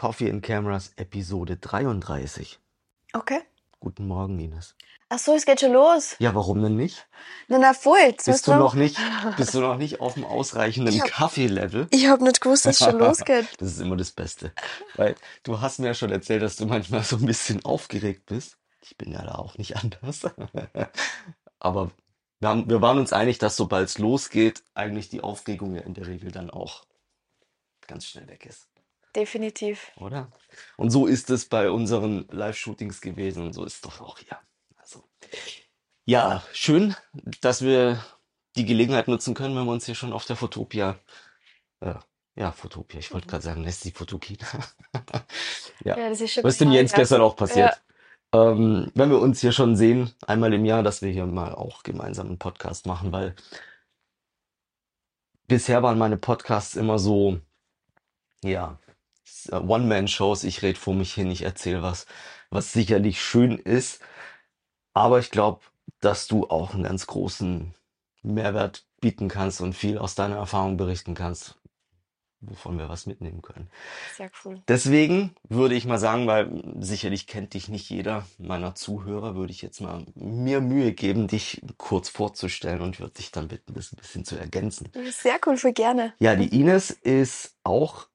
Coffee and Cameras Episode 33. Okay. Guten Morgen, Ines. Ach so, es geht schon los. Ja, warum denn nicht? Na, na, voll. Jetzt Bist du noch nicht, bist du noch nicht auf dem ausreichenden Kaffeelevel? Ich hab nicht gewusst, dass es schon losgeht. Das ist immer das Beste. Weil du hast mir ja schon erzählt, dass du manchmal so ein bisschen aufgeregt bist. Ich bin ja da auch nicht anders. Aber wir, haben, wir waren uns einig, dass sobald es losgeht, eigentlich die Aufregung ja in der Regel dann auch ganz schnell weg ist. Definitiv. oder? Und so ist es bei unseren Live-Shootings gewesen und so ist es doch auch hier. Also, ja, schön, dass wir die Gelegenheit nutzen können, wenn wir uns hier schon auf der Fotopia, äh, ja, Fotopia, ich wollte gerade sagen, lässt die Fotokina. Ja, Ja, das ist schon was ist dem Jens ja. gestern auch passiert? Ähm, wenn wir uns hier schon sehen, einmal im Jahr, dass wir hier mal auch gemeinsam einen Podcast machen, weil bisher waren meine Podcasts immer so, ja, One-Man-Shows, ich rede vor mich hin, ich erzähle was, was sicherlich schön ist, aber ich glaube, dass du auch einen ganz großen Mehrwert bieten kannst und viel aus deiner Erfahrung berichten kannst, wovon wir was mitnehmen können. Sehr cool. Deswegen würde ich mal sagen, weil sicherlich kennt dich nicht jeder meiner Zuhörer, würde ich jetzt mal mir Mühe geben, dich kurz vorzustellen und würde dich dann bitten, das ein bisschen zu ergänzen. Sehr cool, voll gerne. Ja, die Ines ist auch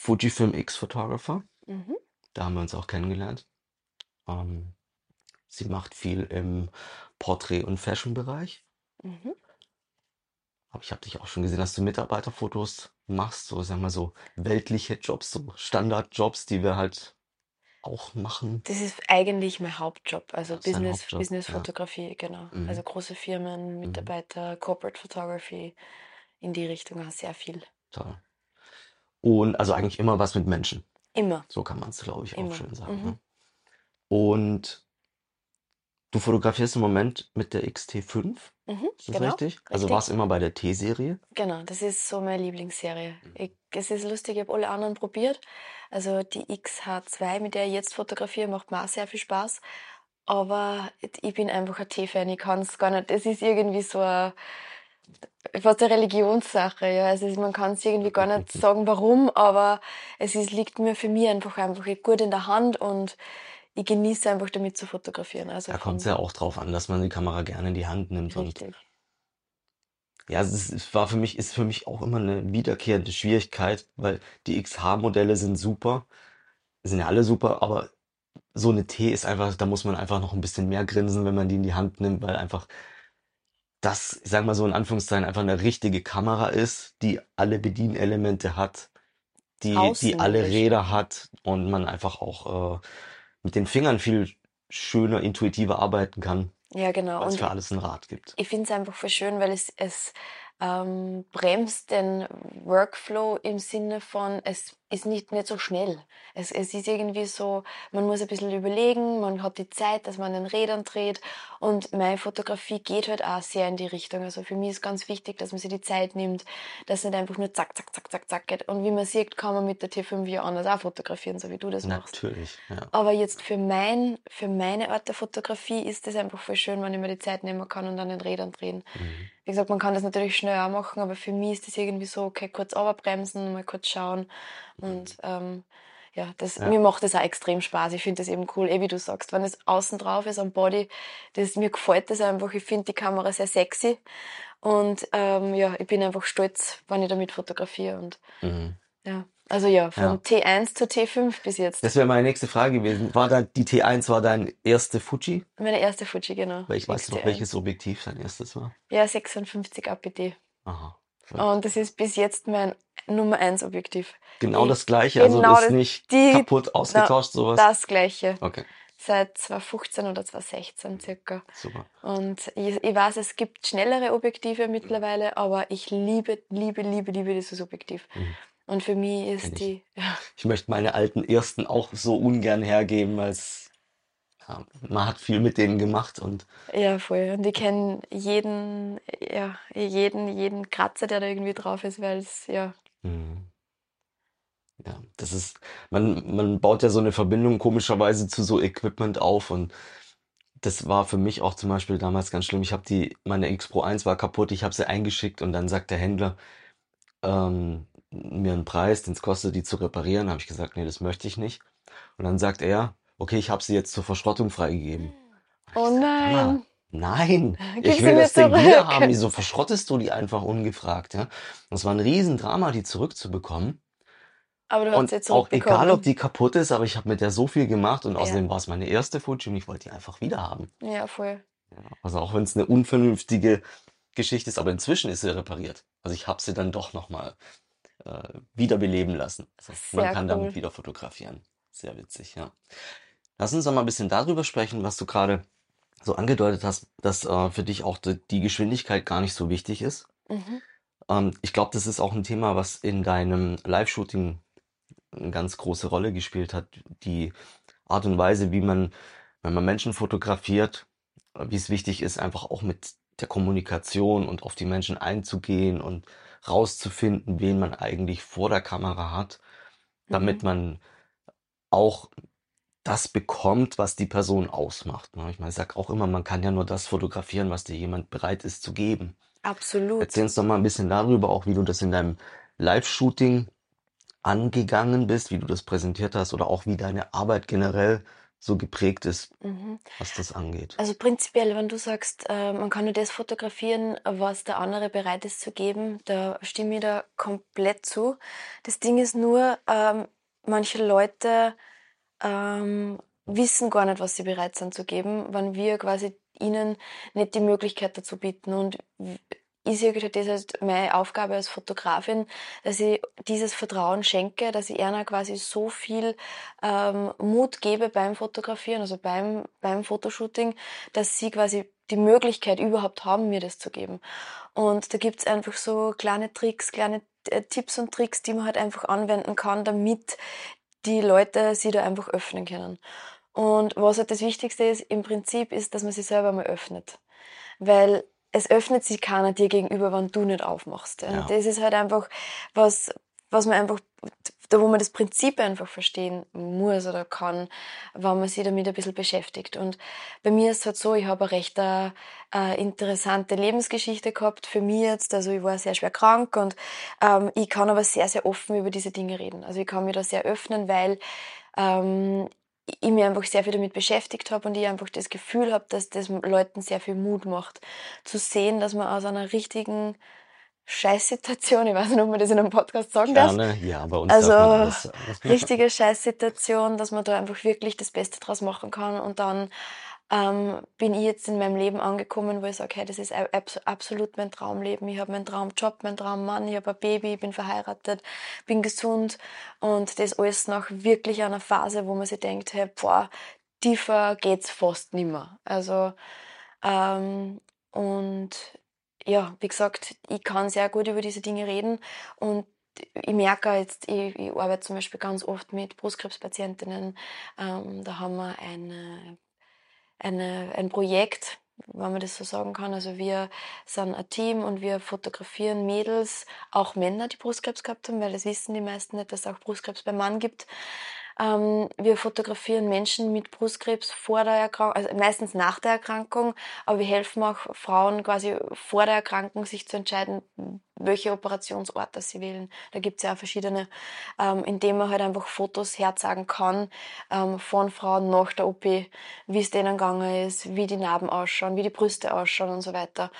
Fujifilm X Photographer. Mhm. Da haben wir uns auch kennengelernt. Ähm, sie macht viel im Porträt- und Fashion-Bereich. Mhm. Aber ich habe dich auch schon gesehen, dass du Mitarbeiterfotos machst, so sagen wir so weltliche Jobs, so Standardjobs, die wir halt auch machen. Das ist eigentlich mein Hauptjob, also Das ist dein Business, Hauptjob, Business-Fotografie, genau. Mhm. Also große Firmen, Mitarbeiter, Corporate Photography, in die Richtung auch sehr viel. Toll. Und also eigentlich immer was mit Menschen. Immer. So kann man es, glaube ich, auch Immer. schön sagen. Mhm. Ne? Und du fotografierst im Moment mit der XT5, Mhm. ist das Genau. richtig? Also richtig. warst immer bei der T-Serie? Genau, das ist so meine Lieblingsserie. Mhm. Ich, es ist lustig, ich habe alle anderen probiert. Also die XH2, mit der ich jetzt fotografiere, macht mir auch sehr viel Spaß. Aber ich bin einfach ein T-Fan, ich kann es gar nicht. Es ist irgendwie so eine, fast eine Religionssache. Ja. Also man kann es irgendwie gar nicht sagen, warum, aber es ist, liegt mir für mich einfach, einfach gut in der Hand und ich genieße einfach damit zu fotografieren. Also Da kommt es ja auch drauf an, dass man die Kamera gerne in die Hand nimmt. Und richtig. ja, es, ist, es war für mich, ist für mich auch immer eine wiederkehrende Schwierigkeit, weil die XH-Modelle sind super, sind ja alle super, aber so eine T ist einfach, da muss man einfach noch ein bisschen mehr grinsen, wenn man die in die Hand nimmt, weil einfach das, ich sag mal so in Anführungszeichen, einfach eine richtige Kamera ist, die alle Bedienelemente hat, die, die alle. Räder hat und man einfach auch äh, mit den Fingern viel schöner, intuitiver arbeiten kann, Ja, genau. weil es Und für alles ein Rad gibt. ich finde es einfach voll schön, weil es, es ähm, bremst den Workflow im Sinne von, es ist nicht, nicht so schnell. Es, es ist irgendwie so, man muss ein bisschen überlegen, man hat die Zeit, dass man an den Rädern dreht und meine Fotografie geht halt auch sehr in die Richtung. Also für mich ist ganz wichtig, dass man sich die Zeit nimmt, dass es nicht einfach nur zack, zack, zack, zack, zack geht. Und wie man sieht, kann man mit der T5 ja anders auch fotografieren, so wie du das machst. Natürlich, ja. Aber jetzt für mein, für meine Art der Fotografie ist es einfach voll schön, wenn ich mir die Zeit nehmen kann und an den Rädern drehen. Mhm. Wie gesagt, man kann das natürlich schnell auch machen, aber für mich ist das irgendwie so, okay, kurz bremsen, mal kurz schauen. Und ähm, ja, das, Ja. mir macht das auch extrem Spaß. Ich finde das eben cool, eh wie du sagst, wenn es außen drauf ist am Body, das, mir gefällt das einfach. Ich finde die Kamera sehr sexy. Und ähm, ja, ich bin einfach stolz, wenn ich damit fotografiere. Und Mhm. ja, also ja, von Ja. T1 zu T5 bis jetzt. Das wäre meine nächste Frage gewesen. War da die T1 war dein erste Fuji? Meine erste Fuji, genau. Weil ich weiß noch, XT1. welches Objektiv dein erstes war. Ja, 56 APD. Aha. Und das ist bis jetzt mein Nummer 1 Objektiv. Genau das gleiche, also genau ist das- nicht die- kaputt ausgetauscht, sowas. Das gleiche. Okay, Seit 2015 oder 2016 circa. super. Und ich, ich weiß, es gibt schnellere Objektive mittlerweile, aber ich liebe, liebe, liebe, liebe dieses Objektiv. Mhm. Und für mich ist ich. die, ja, Ich möchte meine alten ersten auch so ungern hergeben, als ja, man hat viel mit denen gemacht und ja, voll. Und ich kenne jeden, ja, jeden, jeden Kratzer, der da irgendwie drauf ist, weil es, ja, Mhm. Ja, das ist, man, man baut ja so eine Verbindung komischerweise zu so Equipment auf und das war für mich auch zum Beispiel damals ganz schlimm. Ich habe die, meine X Pro 1 war kaputt, ich habe sie eingeschickt und dann sagt der Händler, ähm, mir einen Preis, den es kostet, die zu reparieren. Habe ich gesagt, nee, das möchte ich nicht. Und dann sagt er, okay, ich habe sie jetzt zur Verschrottung freigegeben. Oh Sag mal, nein, nein, gib ich will das Ding wieder haben. Wieso verschrottest du die einfach ungefragt, ja? Es war ein Riesendrama, die zurückzubekommen. Aber du hast Und sie jetzt auch egal, ob zurückbekommen. die kaputt ist, aber ich habe mit der so viel gemacht und außerdem war es meine erste Fuji und ich wollte die einfach wieder haben. ja, voll. Ja, also auch wenn es eine unvernünftige Geschichte ist, aber inzwischen ist sie repariert. Also ich habe sie dann doch nochmal äh, wiederbeleben lassen. Also man kann damit cool. wieder fotografieren. Sehr witzig, ja. Lass uns doch mal ein bisschen darüber sprechen, was du gerade so angedeutet hast, dass äh, für dich auch die, die Geschwindigkeit gar nicht so wichtig ist. Mhm. Ähm, ich glaube, das ist auch ein Thema, was in deinem Live-Shooting eine ganz große Rolle gespielt hat. Die Art und Weise, wie man, wenn man Menschen fotografiert, äh, wie es wichtig ist, einfach auch mit der Kommunikation und auf die Menschen einzugehen und rauszufinden, wen man eigentlich vor der Kamera hat, damit Mhm. man auch das bekommt, was die Person ausmacht. ne? Ich meine, ich sage auch immer, man kann ja nur das fotografieren, was dir jemand bereit ist zu geben. Absolut. Erzähl uns doch mal ein bisschen darüber, auch wie du das in deinem Live-Shooting angegangen bist, wie du das präsentiert hast oder auch wie deine Arbeit generell so geprägt ist, Mhm. was das angeht. Also prinzipiell, wenn du sagst, äh, man kann nur das fotografieren, was der andere bereit ist zu geben, da stimme ich da komplett zu. Das Ding ist nur, ähm, manche Leute ähm, wissen gar nicht, was sie bereit sind zu geben, wenn wir quasi ihnen nicht die Möglichkeit dazu bieten. Und ich sehe halt, das ist meine Aufgabe als Fotografin, dass ich dieses Vertrauen schenke, dass ich ihnen quasi so viel ähm, Mut gebe beim Fotografieren, also beim, beim Fotoshooting, dass sie quasi die Möglichkeit überhaupt haben, mir das zu geben. Und da gibt's einfach so kleine Tricks, kleine äh, Tipps und Tricks, die man halt einfach anwenden kann, damit die Leute sie da einfach öffnen können. Und was halt das Wichtigste ist, im Prinzip, ist, dass man sich selber mal öffnet. Weil es öffnet sich keiner dir gegenüber, wenn du nicht aufmachst. Und Ja. das ist halt einfach was, was man einfach, da wo man das Prinzip einfach verstehen muss oder kann, wenn man sich damit ein bisschen beschäftigt. Und bei mir ist es halt so, ich habe eine recht äh, interessante Lebensgeschichte gehabt für mich jetzt. Also ich war sehr schwer krank und ähm, ich kann aber sehr, sehr offen über diese Dinge reden. Also ich kann mich da sehr öffnen, weil ähm, ich mich einfach sehr viel damit beschäftigt habe und ich einfach das Gefühl habe, dass das Leuten sehr viel Mut macht, zu sehen, dass man aus einer richtigen Scheißsituation, ich weiß nicht, ob man das in einem Podcast sagen darf, Gerne, ja, bei uns also sagen. richtige Scheißsituation, dass man da einfach wirklich das Beste draus machen kann. Und dann ähm, bin ich jetzt in meinem Leben angekommen, wo ich sage, hey, das ist abs absolut mein Traumleben. Ich habe meinen Traumjob, meinen Traummann, ich habe ein Baby, ich bin verheiratet, bin gesund und das alles nach wirklich einer Phase, wo man sich denkt, hey, boah, tiefer geht's fast nimmer. Also ähm, und ja, wie gesagt, ich kann sehr gut über diese Dinge reden und ich merke jetzt, ich, ich arbeite zum Beispiel ganz oft mit Brustkrebspatientinnen. Ähm, da haben wir eine, eine, ein Projekt, wenn man das so sagen kann. Also wir sind ein Team und wir fotografieren Mädels, auch Männer, die Brustkrebs gehabt haben, weil das wissen die meisten nicht, dass es auch Brustkrebs beim Mann gibt. Ähm, wir fotografieren Menschen mit Brustkrebs vor der Erkrankung, also meistens nach der Erkrankung, aber wir helfen auch Frauen quasi vor der Erkrankung sich zu entscheiden, welche Operationsort das sie wählen. Da gibt's ja auch verschiedene, ähm, indem man halt einfach Fotos herzagen kann ähm, von Frauen nach der OP, wie es denen gegangen ist, wie die Narben ausschauen, wie die Brüste ausschauen und so weiter.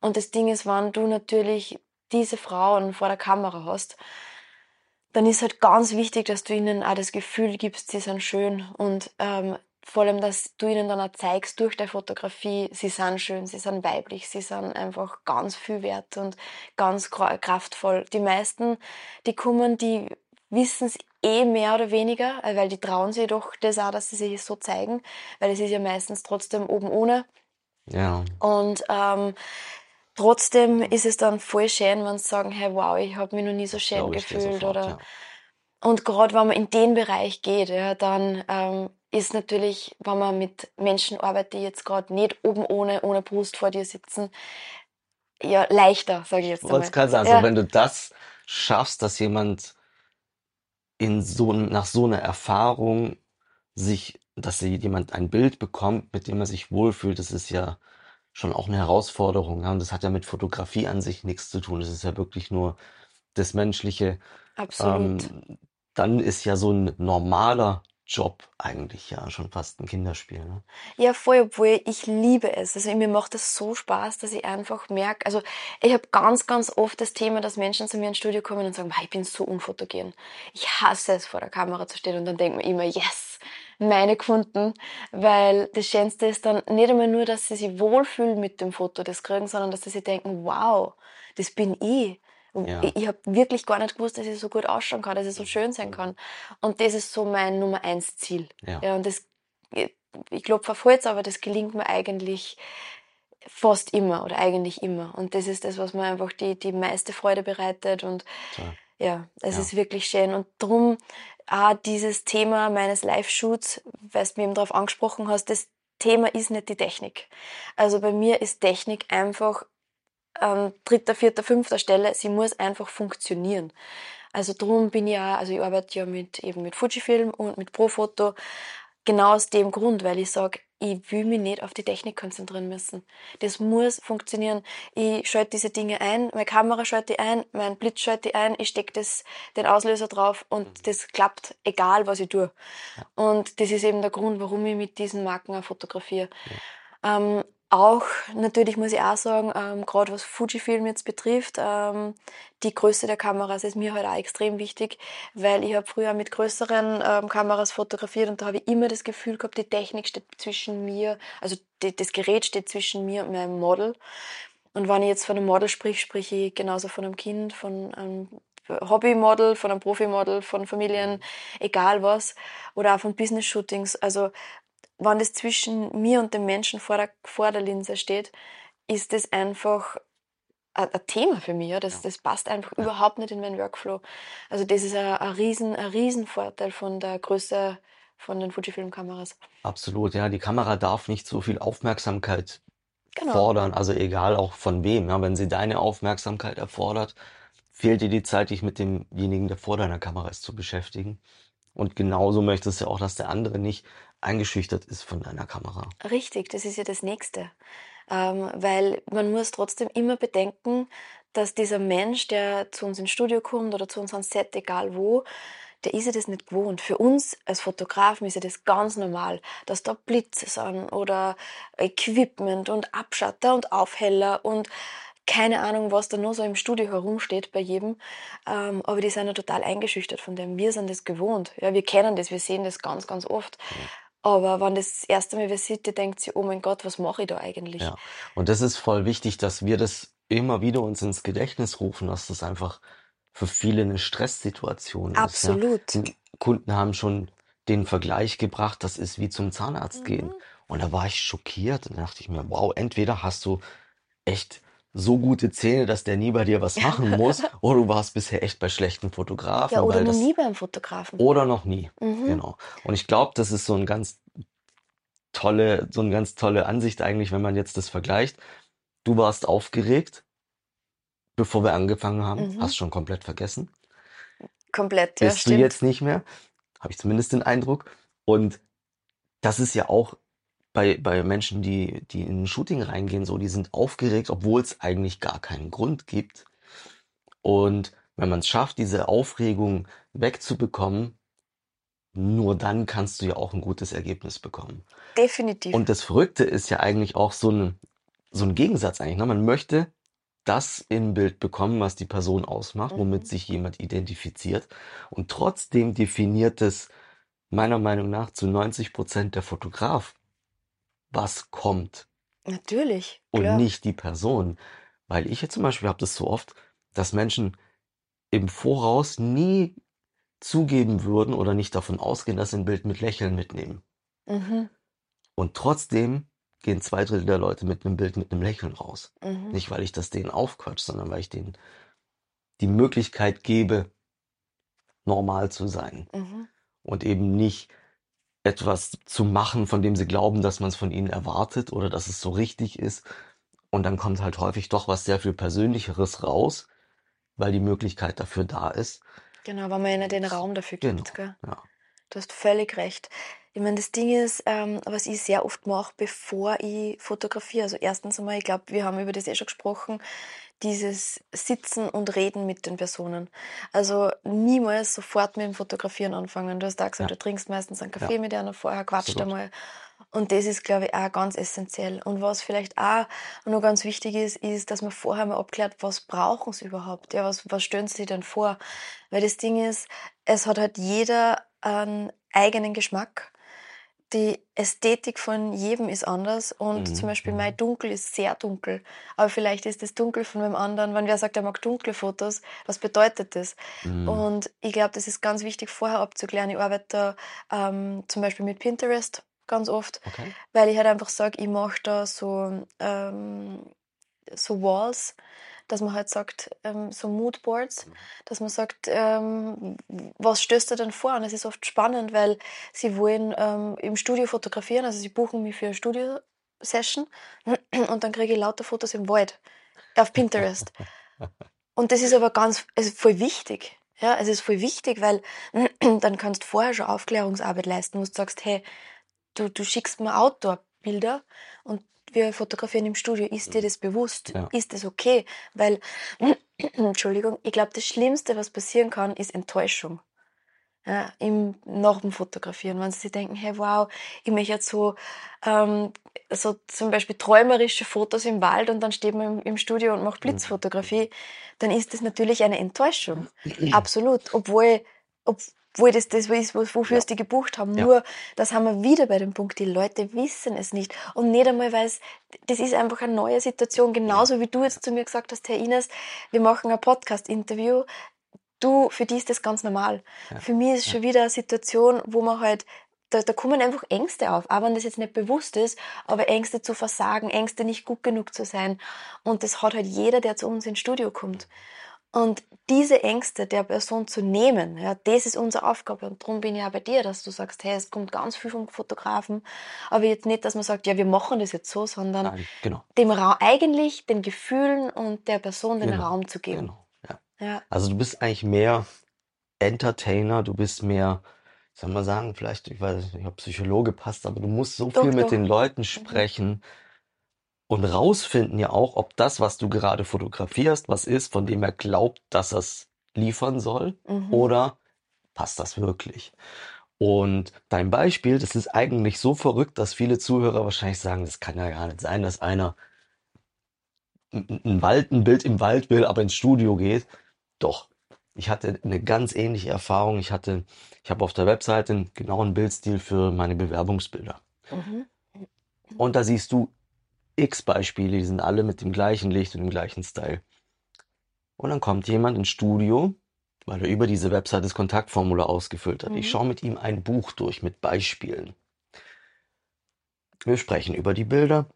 Und das Ding ist, wenn du natürlich diese Frauen vor der Kamera hast, dann ist halt ganz wichtig, dass du ihnen auch das Gefühl gibst, sie sind schön und ähm, vor allem, dass du ihnen dann auch zeigst durch deine Fotografie, sie sind schön, sie sind weiblich, sie sind einfach ganz viel wert und ganz kraftvoll. Die meisten, die kommen, die wissen es eh mehr oder weniger, äh, weil die trauen sich doch das auch, dass sie sich so zeigen, weil es ist ja meistens trotzdem oben ohne. Ja, Und ähm, trotzdem ist es dann voll schön, wenn sie sagen, hey, wow, ich habe mich noch nie so schön gefühlt. sofort, Oder ja. und gerade wenn man in den Bereich geht, ja, dann ähm, ist natürlich, wenn man mit Menschen arbeitet, die jetzt gerade nicht oben ohne, ohne Brust vor dir sitzen, ja, leichter, sage ich jetzt Ich wollte gerade sagen, Ja, wenn du das schaffst, dass jemand in so, nach so einer Erfahrung sich, dass jemand ein Bild bekommt, mit dem er sich wohlfühlt, das ist ja schon auch eine Herausforderung. Ja? Und das hat ja mit Fotografie an sich nichts zu tun. Das ist ja wirklich nur das Menschliche, Absolut. ähm, dann ist ja so ein normaler Job eigentlich ja schon fast ein Kinderspiel. Ne? Ja, voll, obwohl ich liebe es. Also mir macht es so Spaß, dass ich einfach merke, also ich habe ganz, ganz oft das Thema, dass Menschen zu mir ins Studio kommen und sagen, ich bin so unfotogen. Ich hasse es, vor der Kamera zu stehen und dann denkt man immer, yes, meine gefunden, weil das Schönste ist dann nicht einmal nur, dass sie sich wohlfühlen mit dem Foto, das kriegen, sondern dass sie sich denken, wow, das bin ich. Ja. Ich, ich habe wirklich gar nicht gewusst, dass ich so gut ausschauen kann, dass ich so schön sein kann. Und das ist so mein Nummer eins Ziel. Ja. Ja, und das, ich auf Holz, aber das gelingt mir eigentlich fast immer oder eigentlich immer. Und das ist das, was mir einfach die, die meiste Freude bereitet. Und Toll. ja, es Ja. ist wirklich schön. Und drum auch dieses Thema meines Live-Shoots, weil du mich eben darauf angesprochen hast, das Thema ist nicht die Technik. Also bei mir ist Technik einfach an dritter, vierter, fünfter Stelle. Sie muss einfach funktionieren. Also drum bin ich ja, also ich arbeite ja mit eben mit Fujifilm und mit Profoto. Genau aus dem Grund, weil ich sage, ich will mich nicht auf die Technik konzentrieren müssen. Das muss funktionieren. Ich schalte diese Dinge ein, meine Kamera schalte ich ein, mein Blitz schalte ich ein, ich stecke das, den Auslöser drauf und das klappt, egal was ich tue. Und das ist eben der Grund, warum ich mit diesen Marken auch fotografiere. Ähm, auch, natürlich muss ich auch sagen, ähm, gerade was Fujifilm jetzt betrifft, ähm, die Größe der Kameras ist mir halt auch extrem wichtig, weil ich habe früher mit größeren ähm, Kameras fotografiert und da habe ich immer das Gefühl gehabt, die Technik steht zwischen mir, also die, das Gerät steht zwischen mir und meinem Model. Und wenn ich jetzt von einem Model sprich, sprich ich genauso von einem Kind, von einem Hobbymodel, von einem Profimodel, von Familien, egal was, oder auch von Business-Shootings. Also wenn das zwischen mir und dem Menschen vor der, vor der Linse steht, ist das einfach ein, ein Thema für mich. Ja. Das, das passt einfach überhaupt nicht in meinen Workflow. Also das ist ein, ein, riesen, ein riesen Vorteil von der Größe von den Fujifilm-Kameras. Absolut, ja. Die Kamera darf nicht so viel Aufmerksamkeit Genau. fordern, also egal auch von wem. Ja, wenn sie deine Aufmerksamkeit erfordert, fehlt dir die Zeit, dich mit demjenigen, der vor deiner Kamera ist, zu beschäftigen. Und genauso möchtest du auch, dass der andere nicht eingeschüchtert ist von deiner Kamera. Richtig, das ist ja das Nächste. Ähm, weil man muss trotzdem immer bedenken, dass dieser Mensch, der zu uns ins Studio kommt oder zu uns ans Set, egal wo, der ist ja das nicht gewohnt. Für uns als Fotografen ist ja das ganz normal, dass da Blitze sind oder Equipment und Abschatter und Aufheller und keine Ahnung, was da noch so im Studio herumsteht bei jedem. Ähm, aber die sind ja total eingeschüchtert von dem. Wir sind das gewohnt. Ja, wir kennen das, wir sehen das ganz, ganz oft. Aber wenn das, das erste Mal wer sieht, denkt sich, oh mein Gott, was mache ich da eigentlich? Ja. Und das ist voll wichtig, dass wir das immer wieder uns ins Gedächtnis rufen, dass das einfach für viele eine Stresssituation ist. Ja. Absolut. Die Kunden haben schon den Vergleich gebracht, das ist wie zum Zahnarzt gehen. Mhm. Und da war ich schockiert und da dachte ich mir, wow, entweder hast du echt so gute Zähne, dass der nie bei dir was machen muss, oder du warst bisher echt bei schlechten Fotografen. Ja, oder noch das, nie beim Fotografen. oder noch nie. Mhm. Genau. Und ich glaube, das ist so ein ganz tolle, so eine ganz tolle Ansicht eigentlich, wenn man jetzt das vergleicht. Du warst aufgeregt, bevor wir angefangen haben, Mhm. hast schon komplett vergessen. Komplett, ja, Bist du stimmt. jetzt nicht mehr, habe ich zumindest den Eindruck. Und das ist ja auch bei, bei Menschen, die, die in ein Shooting reingehen, so, die sind aufgeregt, obwohl es eigentlich gar keinen Grund gibt. Und wenn man es schafft, diese Aufregung wegzubekommen, nur dann kannst du ja auch ein gutes Ergebnis bekommen. Definitiv. Und das Verrückte ist ja eigentlich auch so ein, so ein Gegensatz eigentlich. Ne? Man möchte das im Bild bekommen, was die Person ausmacht, Mhm. womit sich jemand identifiziert. Und trotzdem definiert es meiner Meinung nach zu 90 Prozent der Fotograf, was kommt Natürlich, und klar. nicht die Person. Weil ich jetzt zum Beispiel habe das so oft, dass Menschen im Voraus nie zugeben würden oder nicht davon ausgehen, dass sie ein Bild mit Lächeln mitnehmen. Mhm. Und trotzdem gehen zwei Drittel der Leute mit einem Bild mit einem Lächeln raus. Mhm. Nicht, weil ich das denen aufquatsch, sondern weil ich denen die Möglichkeit gebe, normal zu sein Mhm. und eben nicht etwas zu machen, von dem sie glauben, dass man es von ihnen erwartet oder dass es so richtig ist. Und dann kommt halt häufig doch was sehr viel Persönlicheres raus, weil die Möglichkeit dafür da ist. Genau, weil man ihnen den Raum dafür Genau, gibt. Gell? ja. Du hast völlig recht. Ich meine, das Ding ist, ähm, was ich sehr oft mache, bevor ich fotografiere. Also erstens einmal, ich glaube, wir haben über das eh schon gesprochen, dieses Sitzen und Reden mit den Personen. Also niemals sofort mit dem Fotografieren anfangen. Du hast da gesagt, Ja. du trinkst meistens einen Kaffee Ja. mit einer vorher, quatscht einmal. Und das ist, glaube ich, auch ganz essentiell. Und was vielleicht auch noch ganz wichtig ist, ist, dass man vorher mal abklärt, was brauchen sie überhaupt? Ja, was, was stellen sie denn vor? Weil das Ding ist, es hat halt jeder einen eigenen Geschmack. Die Ästhetik von jedem ist anders und Mhm, zum Beispiel mhm. mein Dunkel ist sehr dunkel. Aber vielleicht ist das Dunkel von einem anderen, wenn wer sagt, er mag dunkle Fotos, was bedeutet das? Mhm. Und ich glaube, das ist ganz wichtig vorher abzuklären. Ich arbeite da ähm, zum Beispiel mit Pinterest ganz oft, Okay. weil ich halt einfach sage, ich mache da so, ähm, so Walls, dass man halt sagt, ähm, so Moodboards, dass man sagt, ähm, was stößt du denn vor? Und es ist oft spannend, weil sie wollen ähm, im Studio fotografieren, also sie buchen mich für eine Studio-Session und dann kriege ich lauter Fotos im Wald auf Pinterest. Und das ist aber ganz, es ist voll wichtig. Ja, es ist voll wichtig, weil dann kannst du vorher schon Aufklärungsarbeit leisten, wo du sagst, hey, du, du schickst mir Outdoor-Bilder und wir fotografieren im Studio. Ist dir das bewusst? Ja. Ist das okay? Weil, Entschuldigung, ich glaube, das Schlimmste, was passieren kann, ist Enttäuschung. Ja, im, nach dem Fotografieren, wenn sie sich denken, hey, wow, ich möchte jetzt so, ähm, so zum Beispiel träumerische Fotos im Wald und dann steht man im, im Studio und macht Blitzfotografie, dann ist das natürlich eine Enttäuschung. Absolut. Obwohl, obwohl das das ist, wo- wofür Ja. sie die gebucht haben. Ja. Nur, das haben wir wieder bei dem Punkt, die Leute wissen es nicht. Und nicht einmal, weil es, das ist einfach eine neue Situation. Genauso wie du jetzt zu mir gesagt hast, Herr Ines, wir machen ein Podcast-Interview. Du, für dich ist das ganz normal. Ja. Für mich ist schon wieder eine Situation, wo man halt, da, da kommen einfach Ängste auf, auch wenn das jetzt nicht bewusst ist, aber Ängste zu versagen, Ängste nicht gut genug zu sein. Und das hat halt jeder, der zu uns ins Studio kommt. Und diese Ängste der Person zu nehmen, ja, das ist unsere Aufgabe. Und darum bin ich ja bei dir, dass du sagst, hey, es kommt ganz viel vom Fotografen. Aber jetzt nicht, dass man sagt, ja, wir machen das jetzt so, sondern Nein, genau. dem Raum, eigentlich den Gefühlen und der Person den Genau, Raum zu geben. Genau. Ja. Ja. Also du bist eigentlich mehr Entertainer, du bist mehr, ich soll mal sagen, vielleicht, ich weiß nicht, ob Psychologe passt, aber du musst so Doch, viel mit doch. den Leuten sprechen und rausfinden ja auch, ob das, was du gerade fotografierst, was ist, von dem er glaubt, dass er es liefern soll, Mhm. oder passt das wirklich? Und dein Beispiel, das ist eigentlich so verrückt, dass viele Zuhörer wahrscheinlich sagen, das kann ja gar nicht sein, dass einer ein Wald, ein Bild im Wald will, aber ins Studio geht. Doch, ich hatte eine ganz ähnliche Erfahrung. Ich hatte, ich habe auf der Webseite einen genauen Bildstil für meine Bewerbungsbilder. Mhm. Und da siehst du x Beispiele, die sind alle mit dem gleichen Licht und dem gleichen Style. Und dann kommt jemand ins Studio, weil er über diese Webseite das Kontaktformular ausgefüllt hat. Ich Mhm. schaue mit ihm ein Buch durch mit Beispielen. Wir sprechen über die Bilder.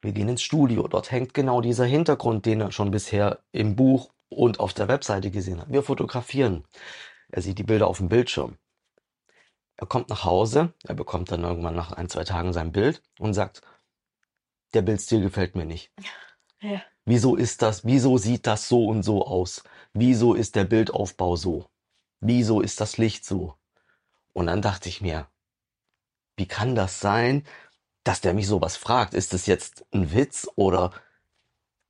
Wir gehen ins Studio. Dort hängt genau dieser Hintergrund, den er schon bisher im Buch und auf der Webseite gesehen hat. Wir fotografieren. Er sieht die Bilder auf dem Bildschirm. Er kommt nach Hause, er bekommt dann irgendwann nach ein, zwei Tagen sein Bild und sagt, der Bildstil gefällt mir nicht. Ja. Wieso ist das, wieso sieht das so und so aus? Wieso ist der Bildaufbau so? Wieso ist das Licht so? Und dann dachte ich mir, wie kann das sein, dass der mich sowas fragt? Ist das jetzt ein Witz oder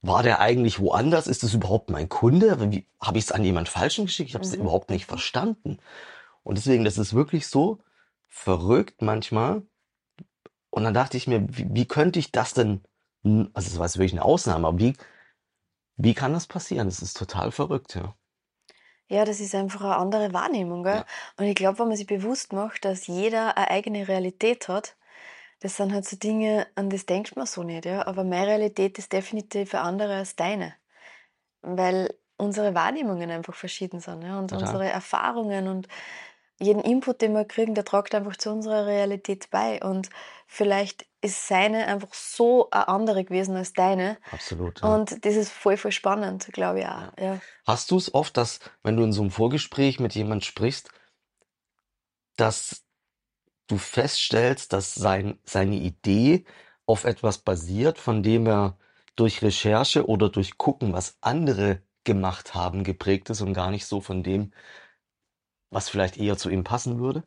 war der eigentlich woanders? Ist das überhaupt mein Kunde? Wie, habe ich es an jemand Falschen geschickt? Ich habe es Mhm. überhaupt nicht verstanden. Und deswegen, das ist wirklich so verrückt manchmal. Und dann dachte ich mir, wie, wie könnte ich das denn, also es war jetzt wirklich eine Ausnahme, aber wie, wie kann das passieren? Das ist total verrückt, ja. Ja, das ist einfach eine andere Wahrnehmung, gell? Ja. Und ich glaube, wenn man sich bewusst macht, dass jeder eine eigene Realität hat, das sind halt so Dinge, an das denkt man so nicht, ja. Aber meine Realität ist definitiv eine andere als deine. Weil unsere Wahrnehmungen einfach verschieden sind, ja. Und Total. unsere Erfahrungen und jeden Input, den wir kriegen, der tragt einfach zu unserer Realität bei. Und vielleicht ist seine einfach so eine andere gewesen als deine. Absolut. Ja. Und das ist voll, voll spannend, glaube ich auch. Ja. Hast du es oft, dass, wenn du in so einem Vorgespräch mit jemand sprichst, dass du feststellst, dass sein, seine Idee auf etwas basiert, von dem er durch Recherche oder durch Gucken, was andere gemacht haben, geprägt ist und gar nicht so von dem, was vielleicht eher zu ihm passen würde?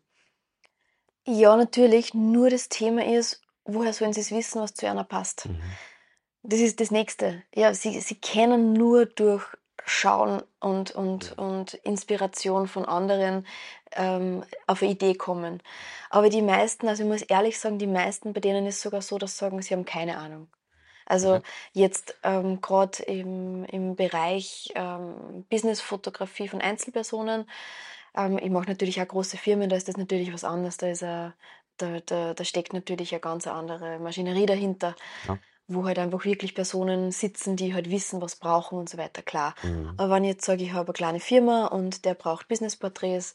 Ja, natürlich. Nur das Thema ist, woher sollen sie es wissen, was zu einer passt? Mhm. Das ist das Nächste. Ja, sie, sie kennen nur durch Schauen und, und, und Inspiration von anderen ähm, auf eine Idee kommen. Aber die meisten, also ich muss ehrlich sagen, die meisten, bei denen ist es sogar so, dass sie sagen, sie haben keine Ahnung. Also Okay. jetzt ähm, gerade im, im Bereich ähm, Businessfotografie von Einzelpersonen. Ähm, ich mache natürlich auch große Firmen, da ist das natürlich was anderes. Da, ist a, da, da, da steckt natürlich eine ganz andere Maschinerie dahinter, Ja. wo halt einfach wirklich Personen sitzen, die halt wissen, was brauchen und so weiter. Klar. Mhm. Aber wenn ich jetzt sage, ich habe eine kleine Firma und der braucht Businessporträts,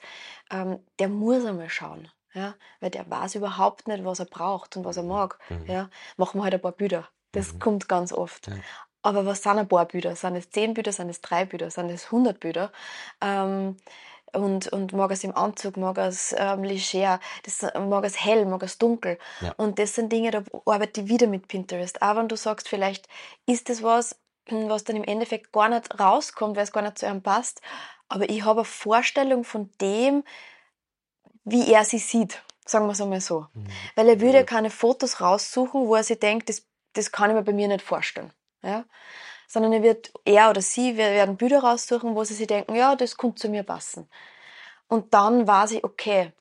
ähm, der muss einmal schauen. Ja, weil der weiß überhaupt nicht, was er braucht und was er mag. Mhm. Ja, machen wir halt ein paar Bilder. Das Mhm. kommt ganz oft. Ja. Aber was sind ein paar Bilder? Sind es zehn Bilder? Sind es drei Bilder? Sind es hundert Bilder? Ähm, und, und mag es im Anzug, mag es ähm, leger, das, mag es hell, mag es dunkel. Ja. Und das sind Dinge, da arbeite ich wieder mit Pinterest. Auch wenn du sagst, vielleicht ist das was, hm, was dann im Endeffekt gar nicht rauskommt, weil es gar nicht zu einem passt. Aber ich habe eine Vorstellung von dem, wie er sie sieht. Sagen wir es einmal so. Mhm. Weil er würde keine Fotos raussuchen, wo er sich denkt, das, das kann ich mir bei mir nicht vorstellen. Ja? Sondern er wird, er oder sie wir werden Bilder raussuchen, wo sie sich denken, ja, das könnte zu mir passen. Und dann weiß ich, okay,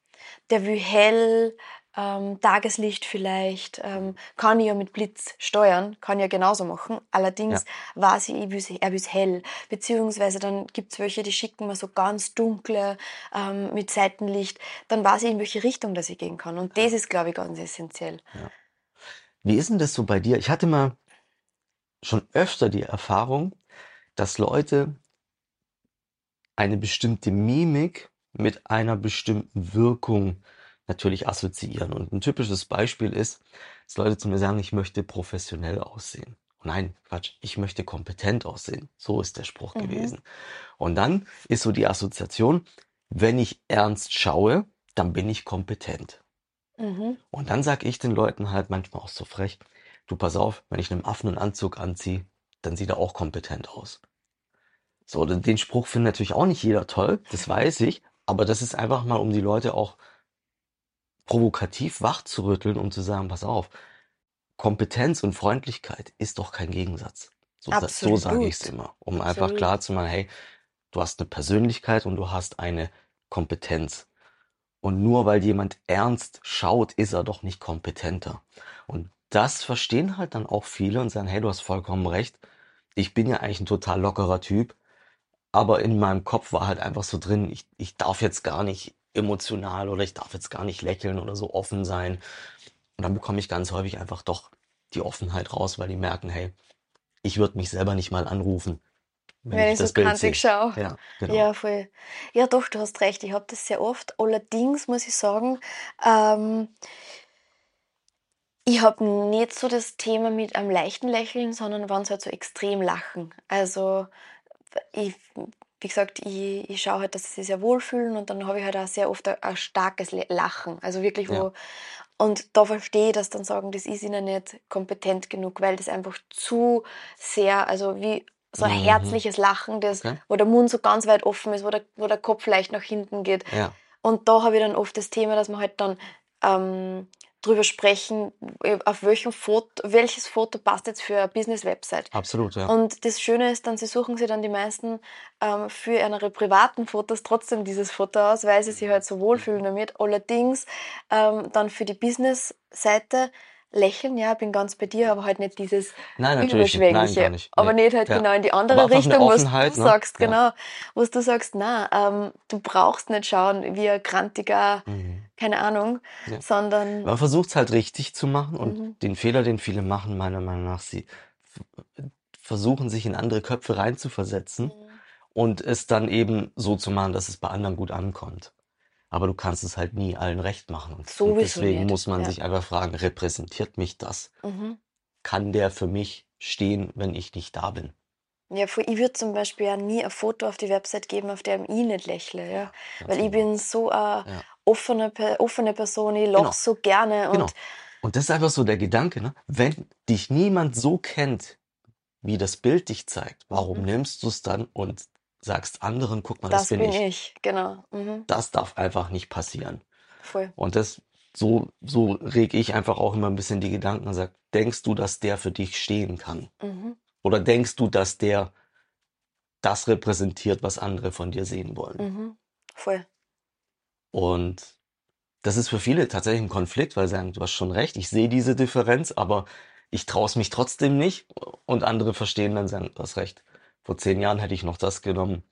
der will hell, ähm, Tageslicht vielleicht, ähm, kann ich ja mit Blitz steuern, kann ich ja genauso machen. Allerdings weiß ich, ich will's, er will hell. Beziehungsweise dann gibt's welche, die schicken mir so ganz dunkle ähm, mit Seitenlicht. Dann weiß ich, in welche Richtung das ich gehen kann. Und das ist, glaube ich, ganz essentiell. Wie ist denn das so bei dir? Ich hatte mal schon öfter die Erfahrung, dass Leute eine bestimmte Mimik mit einer bestimmten Wirkung natürlich assoziieren. Und ein typisches Beispiel ist, dass Leute zu mir sagen, ich möchte professionell aussehen. Nein, Quatsch, ich möchte kompetent aussehen. So ist der Spruch Mhm. gewesen. Und dann ist so die Assoziation, wenn ich ernst schaue, dann bin ich kompetent. Mhm. Und dann sag ich den Leuten halt manchmal auch so frech, du pass auf, wenn ich einen Affen einen Anzug anziehe, dann sieht er auch kompetent aus. So, den Spruch findet natürlich auch nicht jeder toll, das weiß ich, aber das ist einfach mal, um die Leute auch provokativ wach zu rütteln, um zu sagen, pass auf, Kompetenz und Freundlichkeit ist doch kein Gegensatz. So, so sage ich es immer, um einfach Absolut. klar zu machen, hey, du hast eine Persönlichkeit und du hast eine Kompetenz. Und nur weil jemand ernst schaut, ist er doch nicht kompetenter. Und das verstehen halt dann auch viele und sagen, hey, du hast vollkommen recht. Ich bin ja eigentlich ein total lockerer Typ. Aber in meinem Kopf war halt einfach so drin, ich, ich darf jetzt gar nicht emotional oder ich darf jetzt gar nicht lächeln oder so offen sein. Und dann bekomme ich ganz häufig einfach doch die Offenheit raus, weil die merken, hey, ich würde mich selber nicht mal anrufen, wenn Wenn ich ich so das Bild kantig sehe. schaue. Ja, genau. Ja, voll. Ja, doch, du hast recht. Ich habe das sehr oft. Allerdings muss ich sagen, ähm, ich habe nicht so das Thema mit einem leichten Lächeln, sondern wenn sie halt so extrem lachen. Also, ich, wie gesagt, ich, ich schaue halt, dass sie sich sehr wohlfühlen und dann habe ich halt auch sehr oft ein, ein starkes Lachen. Also wirklich, wo. Ja. Und da verstehe ich, dass dann sagen, das ist ihnen nicht kompetent genug, weil das einfach zu sehr, also wie so ein Mhm. herzliches Lachen, das, Okay. wo der Mund so ganz weit offen ist, wo der, wo der Kopf leicht nach hinten geht. Ja, Und da habe ich dann oft das Thema, dass wir halt dann ähm, drüber sprechen, auf welchem Foto, welches Foto passt jetzt für eine Business-Website. absolut, ja. Und das Schöne ist dann, sie suchen sich dann die meisten ähm, für ihre privaten Fotos trotzdem dieses Foto aus, weil sie sich halt so wohlfühlen damit. Allerdings ähm, dann für die Business-Seite lächeln, ja, bin ganz bei dir, aber halt nicht dieses Nein, natürlich nicht. Nein, Überschwängliche. gar nicht. Aber Nee. nicht halt Ja. genau in die andere Richtung, was du ne? sagst, Ja. genau. Was du sagst, na, ähm, du brauchst nicht schauen wie ein krantiger, Mhm. Keine Ahnung, Ja. sondern Man versucht es halt richtig zu machen und Mhm. den Fehler, den viele machen, meiner Meinung nach, sie versuchen sich in andere Köpfe reinzuversetzen und es dann eben so zu machen, dass es bei anderen gut ankommt. Aber du kannst es halt nie allen recht machen. Und, und Sowieso deswegen muss man ja. sich einfach fragen, repräsentiert mich das? Mhm. Kann der für mich stehen, wenn ich nicht da bin? Ja, voll. ich würde zum Beispiel ja nie ein Foto auf die Website geben, auf dem ich nicht lächle, ja. Ganz Weil ich bin so eine Ja. Offene, offene Person, ich lache Genau. so gerne Genau. und Und das ist einfach so der Gedanke, ne? Wenn dich niemand so kennt, wie das Bild dich zeigt, warum Mhm. nimmst du es dann und sagst anderen, guck mal, das das bin bin ich. ich, genau. Mhm. Das darf einfach nicht passieren. Voll. Und das so, so reg ich einfach auch immer ein bisschen die Gedanken und sag, denkst du, dass der für dich stehen kann? Mhm. Oder denkst du, dass der das repräsentiert, was andere von dir sehen wollen? Mhm. Voll. Und das ist für viele tatsächlich ein Konflikt, weil sie sagen, du hast schon recht, ich sehe diese Differenz, aber ich traue es mich trotzdem nicht. Und andere verstehen dann, sagen, du hast recht, vor zehn Jahren hätte ich noch das genommen,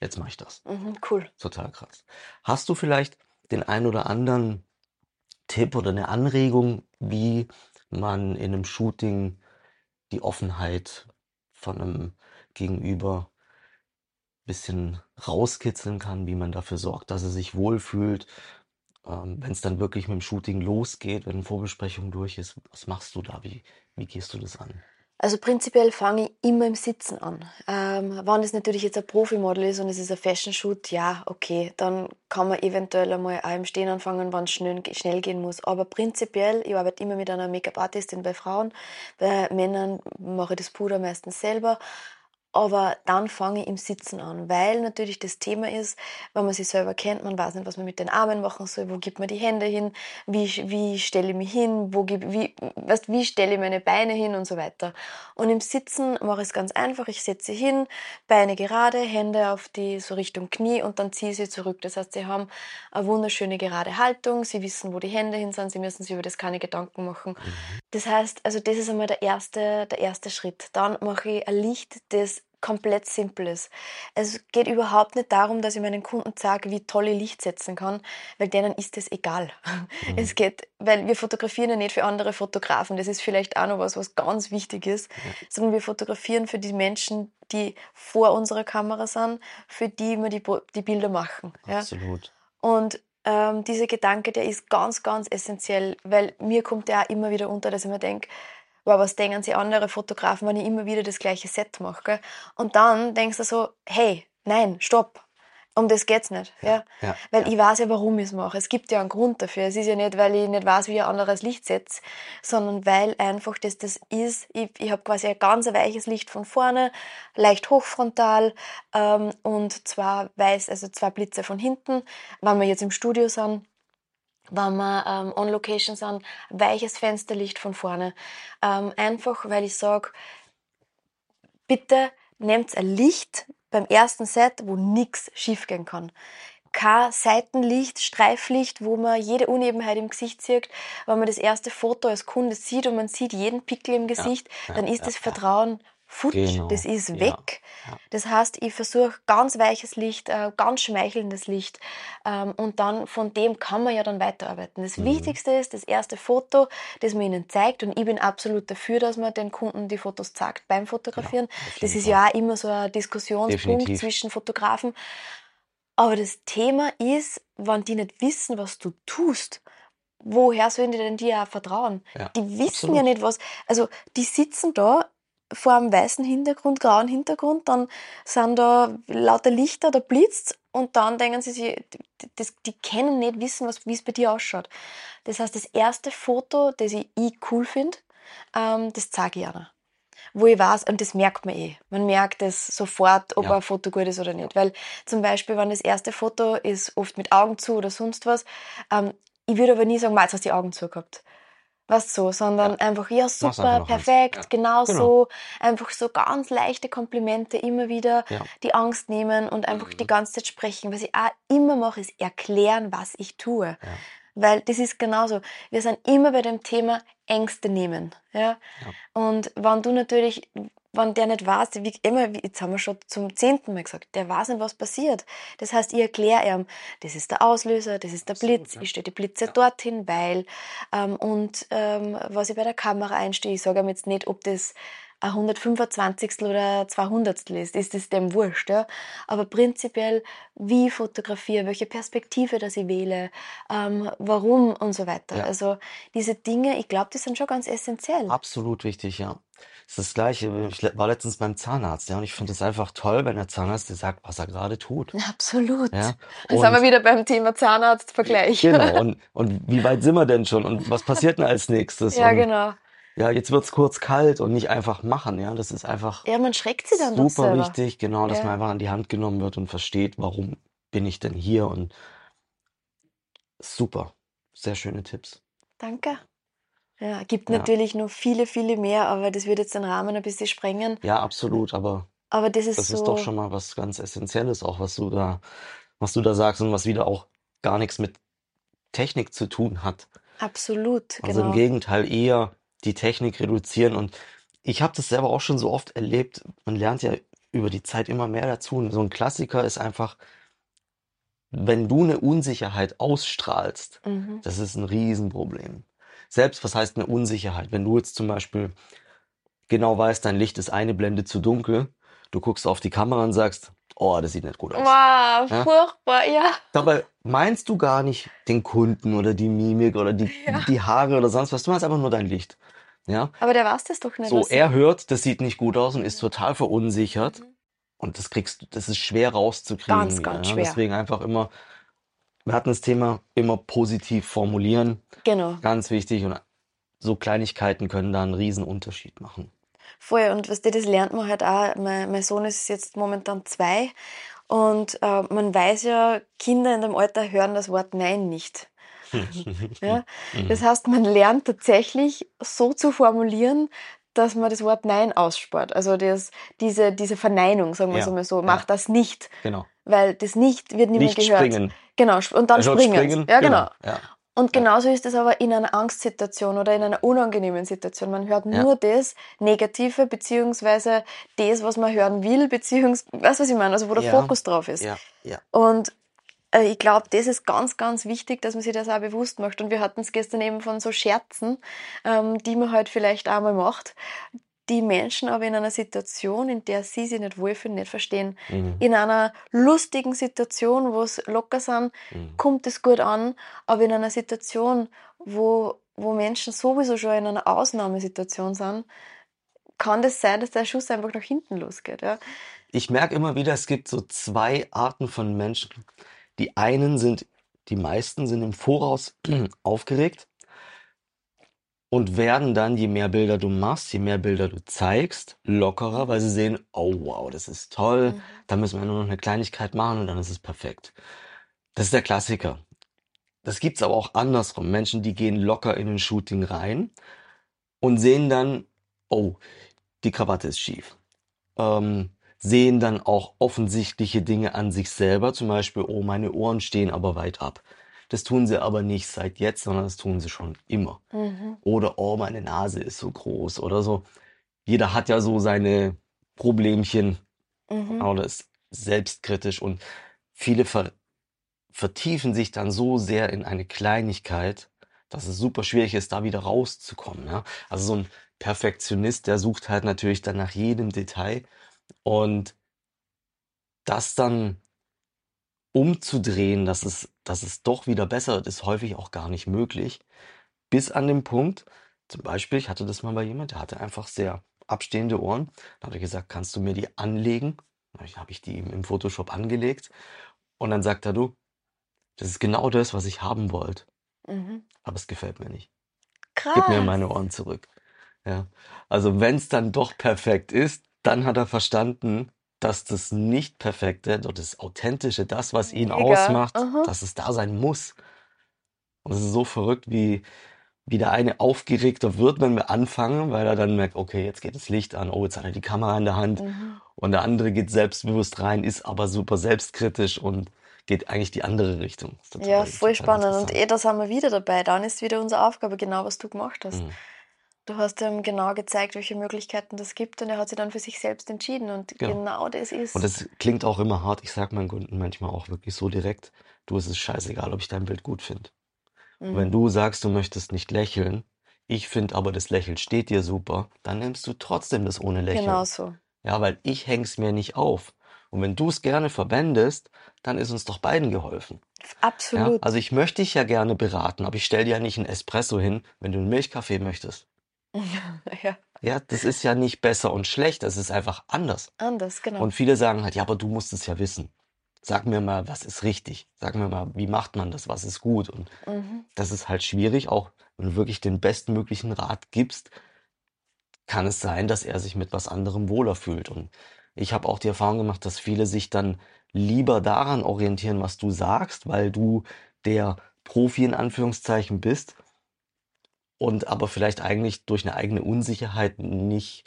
jetzt mache ich das. Mhm. Cool. Total krass. Hast du vielleicht den ein oder anderen Tipp oder eine Anregung, wie man in einem Shooting die Offenheit von einem Gegenüber bisschen rauskitzeln kann, wie man dafür sorgt, dass er sich wohlfühlt, ähm, wenn es dann wirklich mit dem Shooting losgeht, wenn eine Vorbesprechung durch ist, was machst du da? Wie, wie gehst du das an? Also prinzipiell fange ich immer im Sitzen an. Ähm, wenn es natürlich jetzt ein Profimodel ist und es ist ein Fashion-Shoot, ja, okay, dann kann man eventuell einmal auch im Stehen anfangen, wenn es schnell, schnell gehen muss. Aber prinzipiell, ich arbeite immer mit einer Make-up-Artistin bei Frauen. Bei Männern mache ich das Puder meistens selber aber dann fange ich im Sitzen an, weil natürlich das Thema ist, wenn man sich selber kennt, man weiß nicht, was man mit den Armen machen soll, wo gibt man die Hände hin, wie, wie stelle ich mich hin, wo gib, wie, was, wie stelle ich meine Beine hin und so weiter. Und im Sitzen mache ich es ganz einfach, ich setze hin, Beine gerade, Hände auf die, so Richtung Knie und dann ziehe ich sie zurück. Das heißt, sie haben eine wunderschöne gerade Haltung, sie wissen, wo die Hände hin sind, sie müssen sich über das keine Gedanken machen. Mhm. Das heißt, also das ist einmal der erste, der erste Schritt. Dann mache ich ein Licht, das komplett simpel ist. Es geht überhaupt nicht darum, dass ich meinen Kunden sage, wie toll ich Licht setzen kann, weil denen ist es egal. Mhm. Es geht, weil wir fotografieren ja nicht für andere Fotografen. Das ist vielleicht auch noch was, was ganz wichtig ist, ja. sondern wir fotografieren für die Menschen, die vor unserer Kamera sind, für die wir die, die Bilder machen. Absolut. Ja? Und ähm, dieser Gedanke, der ist ganz, ganz essentiell, weil mir kommt der auch immer wieder unter, dass ich mir denke, wow, was denken sie andere Fotografen, wenn ich immer wieder das gleiche Set mache? Gell? Und dann denkst du so, hey, nein, stopp. Um das geht's nicht. Ja, ja. Weil ja. ich weiß ja, warum ich es mache. Es gibt ja einen Grund dafür. Es ist ja nicht, weil ich nicht weiß, wie ich ein anderes Licht setze, sondern weil einfach das das ist. Ich, ich habe quasi ein ganz weiches Licht von vorne, leicht hochfrontal ähm, und zwar weiß, also zwei Blitze von hinten. Wenn wir jetzt im Studio sind, wenn wir ähm, on Location sind, weiches Fensterlicht von vorne. Ähm, einfach, weil ich sage, bitte nehmt ein Licht beim ersten Set, wo nichts schiefgehen kann. Kein Seitenlicht, Streiflicht, wo man jede Unebenheit im Gesicht sieht. Wenn man das erste Foto als Kunde sieht und man sieht jeden Pickel im Gesicht, ja, ja, dann ist ja, das Vertrauen futsch, genau. das ist weg. Ja, ja. Das heißt, ich versuche ganz weiches Licht, äh, ganz schmeichelndes Licht ähm, und dann von dem kann man ja dann weiterarbeiten. Das mhm. Wichtigste ist das erste Foto, das man ihnen zeigt und ich bin absolut dafür, dass man den Kunden die Fotos zeigt beim Fotografieren. Ja, das ist ja auch immer so ein Diskussionspunkt Definitiv. zwischen Fotografen. Aber das Thema ist, wenn die nicht wissen, was du tust, woher sollen die denn dir auch vertrauen? Ja, die wissen absolut. ja nicht was. Also die sitzen da vor einem weißen Hintergrund, grauen Hintergrund, dann sind da lauter Lichter, da blitzt und dann denken sie sich, die, die kennen nicht wissen, wie es bei dir ausschaut. Das heißt, das erste Foto, das ich, ich cool finde, ähm, das zeige ich einer. Wo ich weiß, und das merkt man eh. Man merkt es sofort, ob ja. ein Foto gut ist oder nicht. Weil zum Beispiel, wenn das erste Foto ist, oft mit Augen zu oder sonst was, ähm, ich würde aber nie sagen, jetzt hast du die Augen zugehabt was so, sondern ja. einfach, ja, super, perfekt, ja. genau, genau, so. Einfach so ganz leichte Komplimente immer wieder, ja. die Angst nehmen und einfach mhm. die ganze Zeit sprechen. Was ich auch immer mache, ist erklären, was ich tue. Weil das ist genauso. Wir sind immer bei dem Thema Ängste nehmen. Ja? Und wenn du natürlich wenn der nicht weiß, wie immer, jetzt haben wir schon zum zehnten Mal gesagt, der weiß nicht, was passiert. Das heißt, ich erkläre ihm, das ist der Auslöser, das ist der Blitz, ja. ich stelle die Blitze ja. dorthin, weil, ähm, und ähm, was ich bei der Kamera einstehe, ich sage ihm jetzt nicht, ob das ein 125. oder 200. ist, ist es dem wurscht. Ja? Aber prinzipiell, wie fotografiere, welche Perspektive dass ich wähle, ähm, warum und so weiter. Ja. Also diese Dinge, ich glaube, die sind schon ganz essentiell. Absolut wichtig, ja. Das ist das Gleiche. Ich war letztens beim Zahnarzt, ja, und ich finde es einfach toll, wenn der Zahnarzt dir sagt, was er gerade tut. Absolut. Ja? Und, sind wir wieder beim Thema Zahnarztvergleich. Genau. Und, und wie weit sind wir denn schon? Und was passiert denn als nächstes? Ja, und, genau. Ja, jetzt wird's kurz kalt und nicht einfach machen, ja. Das ist einfach. Ja, man schreckt sie dann Super wichtig, genau, dass ja. man einfach an die Hand genommen wird und versteht, warum bin ich denn hier und super. sehr schöne Tipps. Danke. Ja, gibt Ja. natürlich noch viele, viele mehr, aber das würde jetzt den Rahmen ein bisschen sprengen. Ja, absolut, aber Aber das ist das ist so, doch schon mal was ganz Essentielles auch, was du da, was du da sagst und was wieder auch gar nichts mit Technik zu tun hat. absolut, Also im genau. Gegenteil eher die Technik reduzieren. Und ich habe das selber auch schon so oft erlebt. Man lernt ja über die Zeit immer mehr dazu. Und so ein Klassiker ist einfach, wenn du eine Unsicherheit ausstrahlst, Mhm. das ist ein Riesenproblem. Selbst, was heißt eine Unsicherheit? Wenn du jetzt zum Beispiel genau weißt, dein Licht ist eine Blende zu dunkel, du guckst auf die Kamera und sagst, oh, das sieht nicht gut aus. Wow, Ja? furchtbar, ja. Dabei meinst du gar nicht den Kunden oder die Mimik oder die, Ja. die Haare oder sonst was. Du meinst einfach nur dein Licht. Ja? Aber der weiß das doch nicht. So, er hört, das sieht nicht gut aus und ist total verunsichert. Mhm. Und das kriegst du, das ist schwer rauszukriegen. Ganz, ganz ja? schwer. Deswegen einfach immer, wir hatten das Thema immer positiv formulieren. Genau, Ganz wichtig. Und so Kleinigkeiten können da einen riesen Unterschied machen. voll. Und was das lernt man halt auch. Mein, mein Sohn ist jetzt momentan zwei und äh, man weiß ja, Kinder in dem Alter hören das Wort Nein nicht. Ja? Mhm. Das heißt, man lernt tatsächlich so zu formulieren, dass man das Wort Nein ausspart. Also das, diese, diese Verneinung, sagen wir Ja, es einmal so, ja. mach das nicht. Genau. Weil das nicht wird nicht, mehr gehört. springen. Genau, und dann Er hört springen. Ja, genau. Ja. Und genauso ist es aber in einer Angstsituation oder in einer unangenehmen Situation. Man hört Ja. nur das Negative, beziehungsweise das, was man hören will, beziehungsweise, weißt du, was ich meine? Also wo der Ja. Fokus drauf ist. Ja, ja. Und ich glaube, das ist ganz, ganz wichtig, dass man sich das auch bewusst macht. Und wir hatten es gestern eben von so Scherzen, ähm, die man halt vielleicht auch mal macht, die Menschen aber in einer Situation, in der sie sich nicht wohlfühlen, nicht verstehen. Mhm. In einer lustigen Situation, wo es locker sind, Mhm. kommt es gut an, aber in einer Situation, wo, wo Menschen sowieso schon in einer Ausnahmesituation sind, kann das sein, dass der Schuss einfach nach hinten losgeht. Ja? Ich merke immer wieder, es gibt so zwei Arten von Menschen. Die einen sind, die meisten sind im Voraus aufgeregt und werden dann, je mehr Bilder du machst, je mehr Bilder du zeigst, lockerer, weil sie sehen, oh wow, das ist toll, Mhm. da müssen wir nur noch eine Kleinigkeit machen und dann ist es perfekt. Das ist der Klassiker. Das gibt's aber auch andersrum. Menschen, die gehen locker in ein Shooting rein und sehen dann, oh, die Krawatte ist schief. Ähm, sehen dann auch offensichtliche Dinge an sich selber, zum Beispiel, oh, meine Ohren stehen aber weit ab. Das tun sie aber nicht seit jetzt, sondern das tun sie schon immer. Mhm. Oder, oh, meine Nase ist so groß oder so. Jeder hat ja so seine Problemchen Mhm. oder ist selbstkritisch und viele ver vertiefen sich dann so sehr in eine Kleinigkeit, dass es super schwierig ist, da wieder rauszukommen. Ja? Also so ein Perfektionist, der sucht halt natürlich dann nach jedem Detail und das dann umzudrehen, dass es, dass es doch wieder besser wird, ist häufig auch gar nicht möglich. Bis an den Punkt, zum Beispiel, ich hatte das mal bei jemand, der hatte einfach sehr abstehende Ohren. Da habe ich gesagt, kannst du mir die anlegen? Dann habe ich die ihm im Photoshop angelegt. Und dann sagt er, du, das ist genau das, was ich haben wollte. Mhm. Aber es gefällt mir nicht. Krass. Gib mir meine Ohren zurück. Ja. Also wenn es dann doch perfekt ist, dann hat er verstanden, dass das nicht perfekte, doch das authentische, das, was ihn Mega. ausmacht, Aha. dass es da sein muss. Und es ist so verrückt, wie, wie der eine aufgeregter wird, wenn wir anfangen, weil er dann merkt, okay, jetzt geht das Licht an, oh, jetzt hat er die Kamera in der Hand. Mhm. Und der andere geht selbstbewusst rein, ist aber super selbstkritisch und geht eigentlich die andere Richtung. Ja, voll spannend. Und eh, da sind wir wieder dabei. Dann ist wieder unsere Aufgabe, genau was du gemacht hast. Mhm. Du hast ihm genau gezeigt, welche Möglichkeiten das gibt und er hat sich dann für sich selbst entschieden. Und Genau. genau das ist. Und das klingt auch immer hart. Ich sag meinen Kunden manchmal auch wirklich so direkt, du, es ist scheißegal, ob ich dein Bild gut finde. Mhm. wenn du sagst, du möchtest nicht lächeln, ich finde aber das Lächeln steht dir super, dann nimmst du trotzdem das ohne Lächeln. Genau so. Ja, weil ich häng's mir nicht auf. Und wenn du es gerne verwendest, dann ist uns doch beiden geholfen. Ja, Absolut. also ich möchte dich ja gerne beraten, aber ich stell dir ja nicht einen Espresso hin, wenn du einen Milchkaffee möchtest. ja, Ja, das ist ja nicht besser und schlecht, das ist einfach anders. anders, genau. Und viele sagen halt, ja, aber du musst es ja wissen. Sag mir mal, was ist richtig? Sag mir mal, wie macht man das? Was ist gut? Und mhm. das ist halt schwierig, auch wenn du wirklich den bestmöglichen Rat gibst, kann es sein, dass er sich mit was anderem wohler fühlt. Und ich habe auch die Erfahrung gemacht, dass viele sich dann lieber daran orientieren, was du sagst, weil du der Profi in Anführungszeichen bist und aber vielleicht eigentlich durch eine eigene Unsicherheit nicht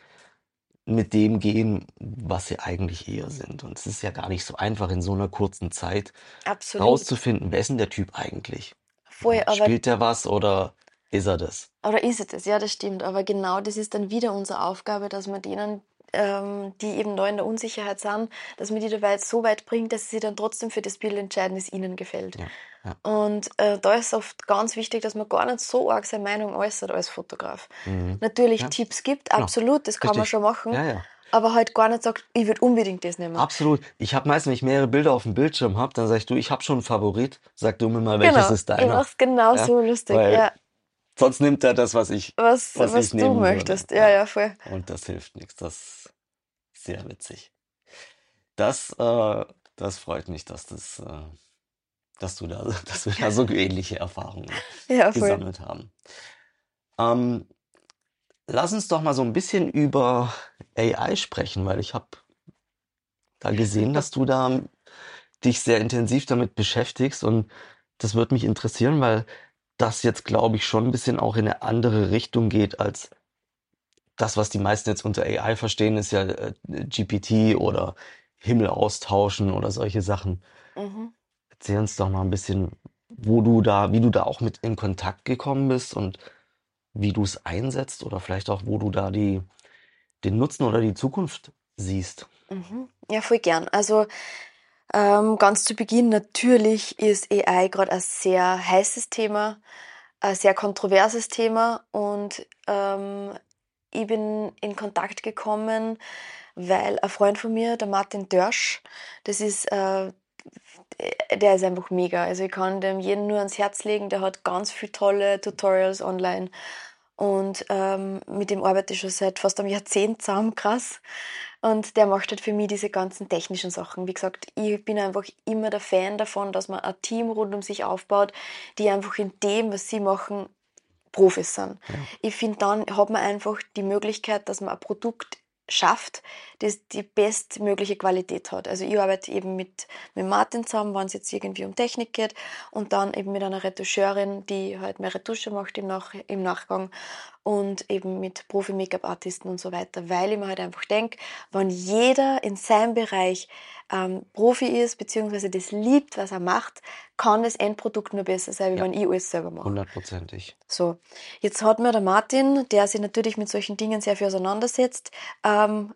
mit dem gehen, was sie eigentlich eher sind. Und es ist ja gar nicht so einfach in so einer kurzen Zeit Absolut. rauszufinden, wer ist denn der Typ eigentlich? Voll, Spielt der was oder ist er das? Oder ist es das? Ja, das stimmt. Aber genau das ist dann wieder unsere Aufgabe, dass man denen, ähm, die eben neu in der Unsicherheit sind, dass man die dabei jetzt so weit bringt, dass sie dann trotzdem für das Bild entscheiden, das ihnen gefällt. Ja, ja. Und äh, da ist oft ganz wichtig, dass man gar nicht so arg seine Meinung äußert als Fotograf. Mhm. Natürlich Ja. Tipps gibt, absolut, das kann man Richtig. schon machen. Aber halt gar nicht sagt, ich würde unbedingt das nehmen. Absolut. Ich habe meistens, wenn ich mehrere Bilder auf dem Bildschirm habe, dann sagst du, ich habe schon einen Favorit. Sag du mir mal, welches genau. ist Ich deiner? mach's genau Ja, so lustig. weil Ja, Sonst nimmt er das, was ich. was, was was, ich du nehmen würde. möchtest. Ja. Ja, voll. Und das hilft nichts. Das ist sehr witzig. Das, äh, das freut mich, dass das, äh, dass du da, dass wir da so ähnliche Erfahrungen Ja, gesammelt haben. Ähm, lass uns doch mal so ein bisschen über AI sprechen, weil ich habe da gesehen, dass du da dich sehr intensiv damit beschäftigst und das würde mich interessieren, weil das jetzt, glaube ich, schon ein bisschen auch in eine andere Richtung geht als das, was die meisten jetzt unter AI verstehen, ist ja äh, GPT oder Himmel austauschen oder solche Sachen. Mhm. Erzähl uns doch mal ein bisschen, wo du da, wie du da auch mit in Kontakt gekommen bist und wie du es einsetzt oder vielleicht auch, wo du da die, den Nutzen oder die Zukunft siehst. Mhm. Ja, voll gern. Also ähm, ganz zu Beginn, natürlich ist AI gerade ein sehr heißes Thema, ein sehr kontroverses Thema und ähm, ich bin in Kontakt gekommen, weil ein Freund von mir, der Martin Dörsch, das ist, äh, der ist einfach mega. Also ich kann dem jeden nur ans Herz legen, der hat ganz viele tolle Tutorials online und ähm, mit dem arbeite ich schon seit fast einem Jahrzehnt zusammen, krass. Und der macht halt für mich diese ganzen technischen Sachen. Wie gesagt, ich bin einfach immer der Fan davon, dass man ein Team rund um sich aufbaut, die einfach in dem, was sie machen, Profis sind. Ja. Ich finde, dann hat man einfach die Möglichkeit, dass man ein Produkt schafft, das die bestmögliche Qualität hat. Also ich arbeite eben mit, mit Martin zusammen, wenn es jetzt irgendwie um Technik geht und dann eben mit einer Retoucheurin, die halt mehr Retusche macht im, Nach im Nachgang und eben mit Profi-Make-up-Artisten und so weiter, weil ich mir halt einfach denke, wenn jeder in seinem Bereich ähm, Profi ist, beziehungsweise das liebt, was er macht, kann das Endprodukt nur besser sein, wie Ja. wenn ich alles selber mache. Hundertprozentig. So, jetzt hat mir der Martin, der sich natürlich mit solchen Dingen sehr viel auseinandersetzt, ähm,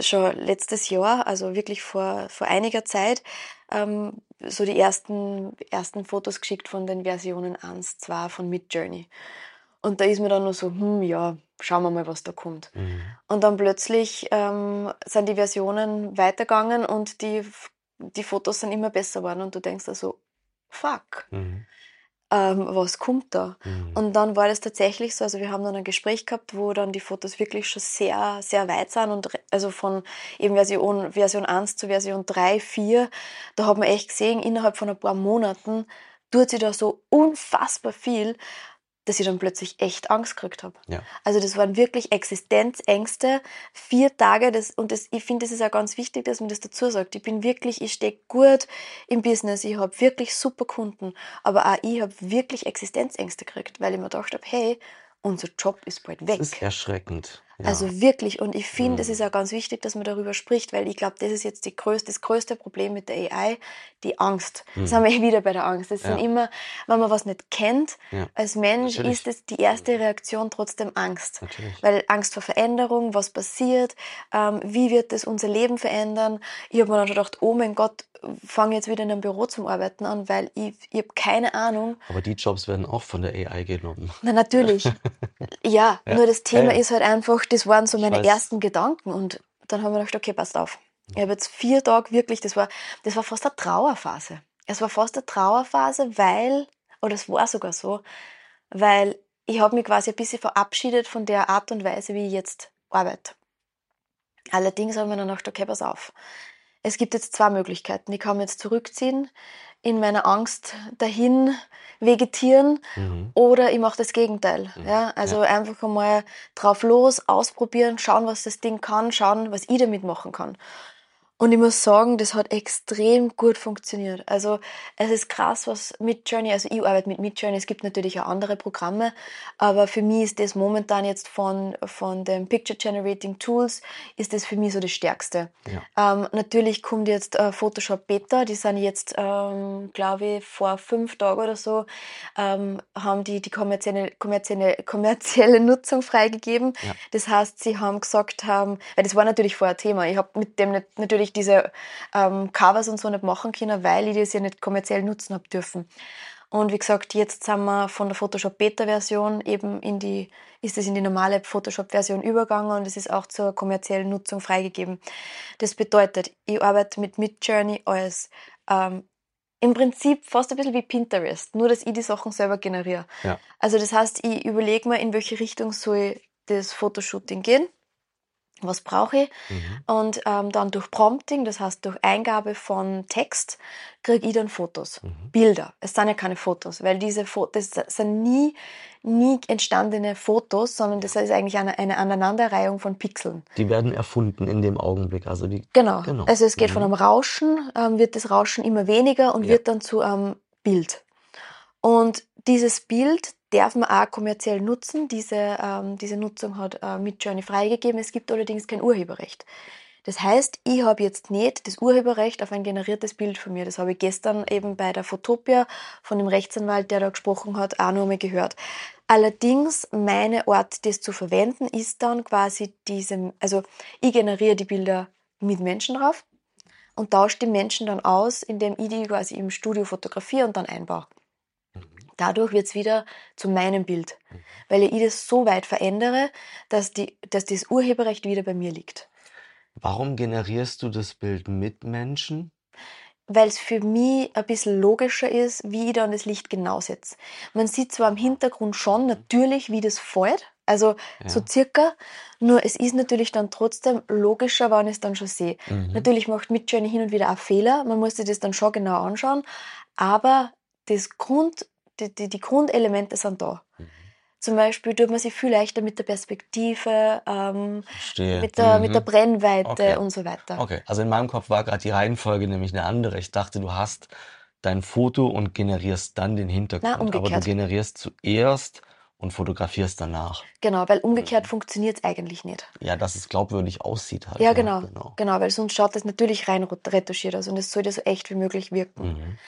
schon letztes Jahr, also wirklich vor, vor einiger Zeit, ähm, so die ersten, ersten Fotos geschickt von den Versionen 1, 2 von Midjourney. Und da ist mir dann nur so, hm, ja, schauen wir mal, was da kommt. Mhm. Und dann plötzlich ähm, sind die Versionen weitergegangen und die, die Fotos sind immer besser geworden und du denkst also, fuck, Mhm. ähm, was kommt da? Mhm. Und dann war das tatsächlich so, also wir haben dann ein Gespräch gehabt, wo dann die Fotos wirklich schon sehr, sehr weit sind und also von eben Version, Version 1 zu Version 3, 4, da hat man echt gesehen, innerhalb von ein paar Monaten tut sie da so unfassbar viel, dass ich dann plötzlich echt Angst gekriegt habe. Ja. Also das waren wirklich Existenzängste, vier Tage, das, und das, ich finde, das ist auch ganz wichtig, dass man das dazu sagt. Ich bin wirklich, ich stehe gut im Business, ich habe wirklich super Kunden, aber auch ich habe wirklich Existenzängste gekriegt, weil ich mir gedacht habe, hey, unser Job ist bald weg. Das ist erschreckend. Ja. Also wirklich, und ich finde, es Mhm. ist auch ganz wichtig, dass man darüber spricht, weil ich glaube, das ist jetzt größte, das größte Problem mit der AI, die Angst. Das Mhm. haben wir eh wieder bei der Angst. Das sind Ja. immer, wenn man was nicht kennt, Ja. als Mensch Natürlich. ist es die erste Reaktion trotzdem Angst. Natürlich. Weil Angst vor Veränderung, was passiert, ähm, wie wird das unser Leben verändern. Ich habe mir dann schon gedacht, oh mein Gott, fange jetzt wieder in einem Büro zum Arbeiten an, weil ich, ich habe keine Ahnung. Aber die Jobs werden auch von der AI genommen. Na natürlich, ja, Ja. nur das Thema ja. ist halt einfach, das waren so meine ersten Gedanken und dann haben wir gedacht, okay, passt auf. Ich habe jetzt vier Tage wirklich, das war, das war fast eine Trauerphase. Es war fast eine Trauerphase, weil, oder es war sogar so, weil ich habe mich quasi ein bisschen verabschiedet von der Art und Weise, wie ich jetzt arbeite. Allerdings habe ich mir dann gedacht, okay, pass auf. Es gibt jetzt zwei Möglichkeiten. Ich kann mich jetzt zurückziehen, in meiner Angst dahin vegetieren Mhm. oder ich mache das Gegenteil. Mhm. Ja? Also einfach einmal drauf los, ausprobieren, schauen, was das Ding kann, schauen, was ich damit machen kann. Und ich muss sagen, das hat extrem gut funktioniert. Also es ist krass, was Midjourney, also ich arbeite mit Midjourney, es gibt natürlich auch andere Programme, aber für mich ist das momentan jetzt von, von den Picture Generating Tools, ist das für mich so das Stärkste. Ja. Ähm, natürlich kommt jetzt äh, Photoshop Beta, die sind jetzt, ähm, glaube ich, vor fünf Tagen oder so, ähm, haben die die kommerzielle, kommerzielle, kommerzielle Nutzung freigegeben. Ja. Das heißt, sie haben gesagt haben, weil das war natürlich vorher Thema, ich habe mit dem natürlich ich diese ähm, Covers und so nicht machen können, weil ich das ja nicht kommerziell nutzen habe dürfen. Und wie gesagt, jetzt sind wir von der Photoshop Beta-Version eben in die, ist es in die normale Photoshop-Version übergegangen und es ist auch zur kommerziellen Nutzung freigegeben. Das bedeutet, ich arbeite mit Midjourney als ähm, im Prinzip fast ein bisschen wie Pinterest, nur dass ich die Sachen selber generiere. Ja. Also das heißt, ich überlege mir, in welche Richtung soll das Fotoshooting gehen was brauche ich. Mhm. Und ähm, dann durch Prompting, das heißt durch Eingabe von Text, kriege ich dann Fotos, mhm. Bilder. Es sind ja keine Fotos, weil diese Fotos sind nie, nie entstandene Fotos, sondern das ist eigentlich eine, eine Aneinanderreihung von Pixeln. Die werden erfunden in dem Augenblick. Also die, genau. genau. Also es geht mhm. von einem Rauschen, ähm, wird das Rauschen immer weniger und ja. wird dann zu einem Bild. Und dieses Bild darf man auch kommerziell nutzen. Diese, ähm, diese Nutzung hat äh, Midjourney freigegeben. Es gibt allerdings kein Urheberrecht. Das heißt, ich habe jetzt nicht das Urheberrecht auf ein generiertes Bild von mir. Das habe ich gestern eben bei der Fotopia von dem Rechtsanwalt, der da gesprochen hat, auch noch einmal gehört. Allerdings, meine Art, das zu verwenden, ist dann quasi diese, also ich generiere die Bilder mit Menschen drauf und tausche die Menschen dann aus, indem ich die quasi im Studio fotografiere und dann einbaue. Dadurch wird es wieder zu meinem Bild, mhm. weil ich das so weit verändere, dass, die, dass das Urheberrecht wieder bei mir liegt. Warum generierst du das Bild mit Menschen? Weil es für mich ein bisschen logischer ist, wie ich dann das Licht genau setze. Man sieht zwar im Hintergrund schon natürlich, wie das fällt, also ja. so circa, nur es ist natürlich dann trotzdem logischer, wenn ich es dann schon sehe. Mhm. Natürlich macht Midjourney hin und wieder auch Fehler, man muss sich das dann schon genau anschauen, aber das Grund, die, die, die Grundelemente sind da. Mhm. Zum Beispiel tut man sich viel leichter mit der Perspektive, ähm, mit, der, mhm. mit der Brennweite okay. und so weiter. Okay, also in meinem Kopf war gerade die Reihenfolge nämlich eine andere. Ich dachte, du hast dein Foto und generierst dann den Hintergrund. Na, aber du generierst zuerst und fotografierst danach. Genau, weil umgekehrt mhm. funktioniert es eigentlich nicht. Ja, dass es glaubwürdig aussieht halt. Ja, genau, genau, genau. weil sonst schaut das natürlich rein retuschiert aus und es sollte so echt wie möglich wirken. Mhm.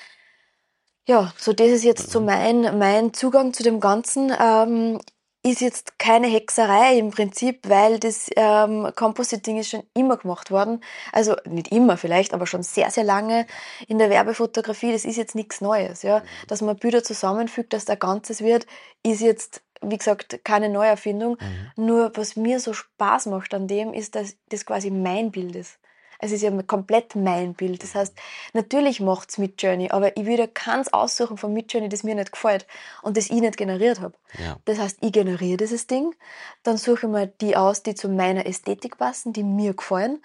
Ja, so das ist jetzt so mein, mein Zugang zu dem Ganzen. Ähm, ist jetzt keine Hexerei im Prinzip, weil das ähm, Compositing ist schon immer gemacht worden. Also nicht immer vielleicht, aber schon sehr, sehr lange in der Werbefotografie. Das ist jetzt nichts Neues. Ja? Dass man Bilder zusammenfügt, dass da Ganzes wird, ist jetzt, wie gesagt, keine Neuerfindung. Mhm. Nur was mir so Spaß macht an dem, ist, dass das quasi mein Bild ist. Es ist ja komplett mein Bild. Das heißt, natürlich macht's Midjourney, aber ich würde keins aussuchen von Midjourney, das mir nicht gefällt und das ich nicht generiert habe. Ja. Das heißt, ich generiere dieses Ding, dann suche ich mir die aus, die zu meiner Ästhetik passen, die mir gefallen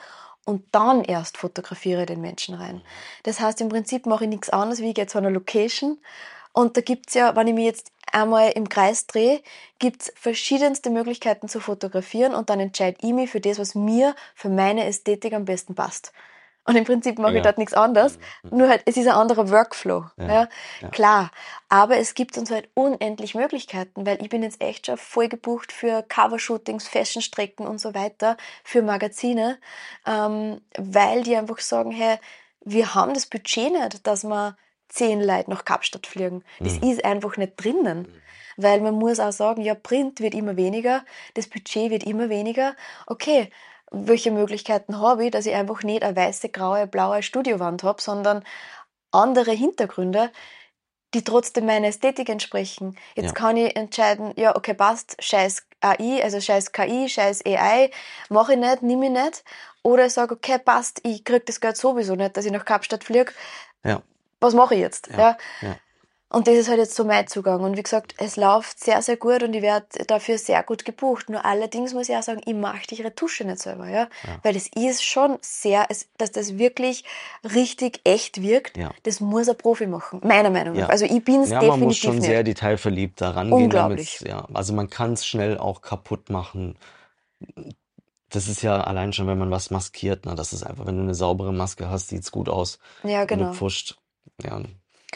und dann erst fotografiere den Menschen rein. Das heißt, im Prinzip mache ich nichts anderes, wie ich gehe zu einer Location und da gibt's ja, wenn ich mich jetzt einmal im Kreis drehe, gibt's verschiedenste Möglichkeiten zu fotografieren und dann entscheide ich mich für das, was mir, für meine Ästhetik am besten passt. Und im Prinzip mache ja. ich dort nichts anderes, mhm. nur halt, es ist ein anderer Workflow. Ja. ja. Ja, Klar. Aber es gibt uns halt unendlich Möglichkeiten, weil ich bin jetzt echt schon voll gebucht für Covershootings, Fashionstrecken und so weiter, für Magazine, ähm, weil die einfach sagen, hey, wir haben das Budget nicht, dass man zehn Leute nach Kapstadt fliegen. Das mhm. ist einfach nicht drinnen. Weil man muss auch sagen, ja, Print wird immer weniger, das Budget wird immer weniger. Okay, welche Möglichkeiten habe ich, dass ich einfach nicht eine weiße, graue, blaue Studiowand habe, sondern andere Hintergründe, die trotzdem meiner Ästhetik entsprechen. Jetzt ja. kann ich entscheiden, ja, okay, passt, scheiß AI, also scheiß KI, scheiß AI, mache ich nicht, nehme ich nicht. Oder ich sage, okay, passt, ich krieg das Geld sowieso nicht, dass ich nach Kapstadt fliege. Ja was mache ich jetzt? Ja, ja. ja. Und das ist halt jetzt so mein Zugang. Und wie gesagt, es läuft sehr, sehr gut und ich werde dafür sehr gut gebucht. Nur allerdings muss ich auch sagen, ich mache die Retusche nicht selber, ja. ja. Weil das ist schon sehr, dass das wirklich richtig echt wirkt, ja. das muss ein Profi machen, meiner Meinung nach. Also ich bin es ja, definitiv man muss schon nicht. sehr detailverliebt daran Unglaublich. gehen. Ja, also man kann es schnell auch kaputt machen das ist ja allein schon, wenn man was maskiert, ne? Das ist einfach, wenn du eine saubere Maske hast, sieht's gut aus. Ja, Wenn du genau. pfuscht, ja,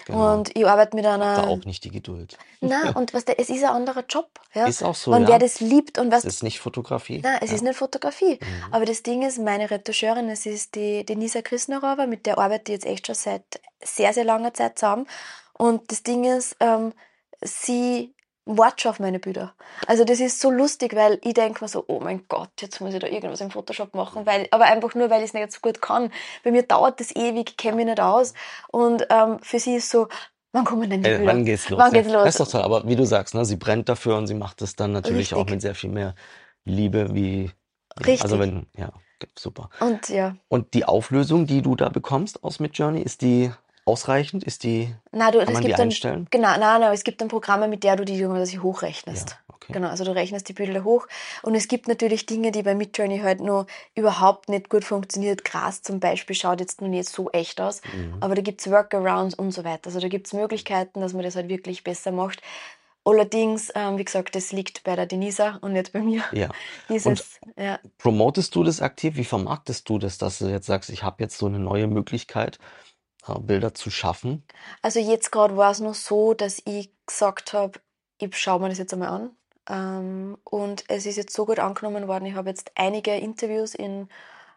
genau. Und ich arbeite mit Hab da einer. auch nicht die Geduld. Na, und was der, es ist ein anderer Job. Ja? Ist auch so, Wenn ja. wer das liebt und was. Es ist nicht Fotografie. Nein, es ja. ist nicht Fotografie. Mhm. Aber das Ding ist, meine Retoucheurin, es ist die Denisa Krisnerower, mit der arbeite ich jetzt echt schon seit sehr, sehr langer Zeit zusammen. Und das Ding ist, ähm, sie wartet schon auf meine Bilder. Also das ist so lustig, weil ich denke mir so, oh mein Gott, jetzt muss ich da irgendwas im Photoshop machen, weil, aber einfach nur, weil ich es nicht so gut kann. Bei mir dauert das ewig, ich kenne mich nicht aus. Und ähm, für sie ist so, wann kommen denn die Äh, Bilder? wann geht's los? Wann geht's los? Das ist doch toll. Aber wie du sagst, ne, sie brennt dafür und sie macht es dann natürlich auch Richtig. mit sehr viel mehr Liebe wie. Ja, Richtig. Also wenn, ja, super. Und ja, Und die Auflösung, die du da bekommst aus Midjourney, ist die ausreichend? Ist die, na du, kann es man die gibt dann, einstellen? genau, nein, nein, es gibt dann Programme, mit der du die quasi hochrechnest. Ja, okay. Genau, also du rechnest die Bilder hoch und es gibt natürlich Dinge, die bei Midjourney halt nur überhaupt nicht gut funktioniert. Gras zum Beispiel schaut jetzt noch nicht so echt aus, Mhm. aber da gibt's Workarounds und so weiter. Also da gibt's Möglichkeiten, dass man das halt wirklich besser macht. Allerdings, ähm, wie gesagt, das liegt bei der Denisa und nicht bei mir. Ja. Dieses, ja. Promotest du das aktiv? Wie vermarktest du das, dass du jetzt sagst, ich habe jetzt so eine neue Möglichkeit, Bilder zu schaffen? Also jetzt gerade war es noch so, dass ich gesagt habe, ich schaue mir das jetzt einmal an. Ähm, und es ist jetzt so gut angenommen worden. Ich habe jetzt einige Interviews in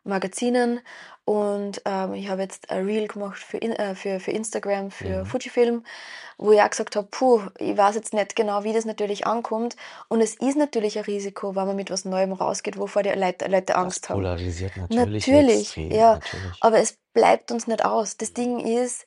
Magazinen und ähm, ich habe jetzt ein Reel gemacht für, in, äh, für, für Instagram, für Mhm. Fujifilm, wo ich auch gesagt habe, puh, ich weiß jetzt nicht genau, wie das natürlich ankommt. Und es ist natürlich ein Risiko, wenn man mit was Neuem rausgeht, wovor die Leute, Leute Angst das haben. polarisiert natürlich Natürlich, extrem, ja. natürlich. Aber es bleibt uns nicht aus. Das Ding ist,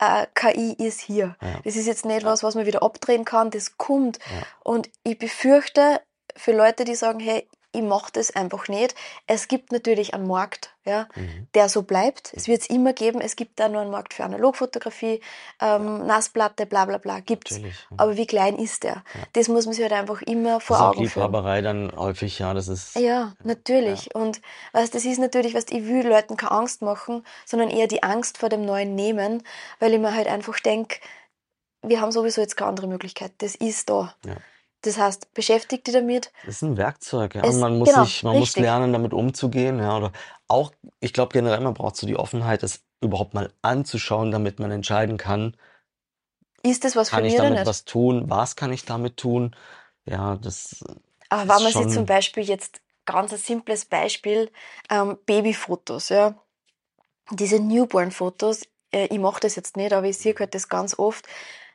äh, KI ist hier. Ja. Das ist jetzt nicht was, was man wieder abdrehen kann, das kommt. Ja. Und ich befürchte, für Leute, die sagen, hey, ich mache das einfach nicht, es gibt natürlich einen Markt, ja, Mhm. der so bleibt. Es wird es immer geben. Es gibt da nur einen Markt für Analogfotografie, ähm, Nassplatte, bla bla bla, gibt's. Natürlich. ja. Aber wie klein ist der? Das muss man sich halt einfach immer Das vor ist auch Augen führen. Liebhaberei dann häufig, ja, das ist. Ja, natürlich. Und weißt, das ist natürlich, weißt, ich will Leuten keine Angst machen, sondern eher die Angst vor dem Neuen nehmen, weil ich mir halt einfach denke, wir haben sowieso jetzt keine andere Möglichkeit. Das ist da. Ja. Das heißt, beschäftigt dich damit. Das ist ein Werkzeug, ja. Es- Und man muss genau, sich, man muss lernen, damit umzugehen, ja. Oder auch, ich glaube generell, man braucht so die Offenheit, das überhaupt mal anzuschauen, damit man entscheiden kann, Ist das was für kann ich mich oder damit nicht? was tun, was kann ich damit tun? Ja, das, Aber wenn man sich zum Beispiel jetzt ganz ein simples Beispiel, ähm, Babyfotos, ja. Diese Newborn-Fotos, äh, ich mache das jetzt nicht, aber ich sehe halt das ganz oft.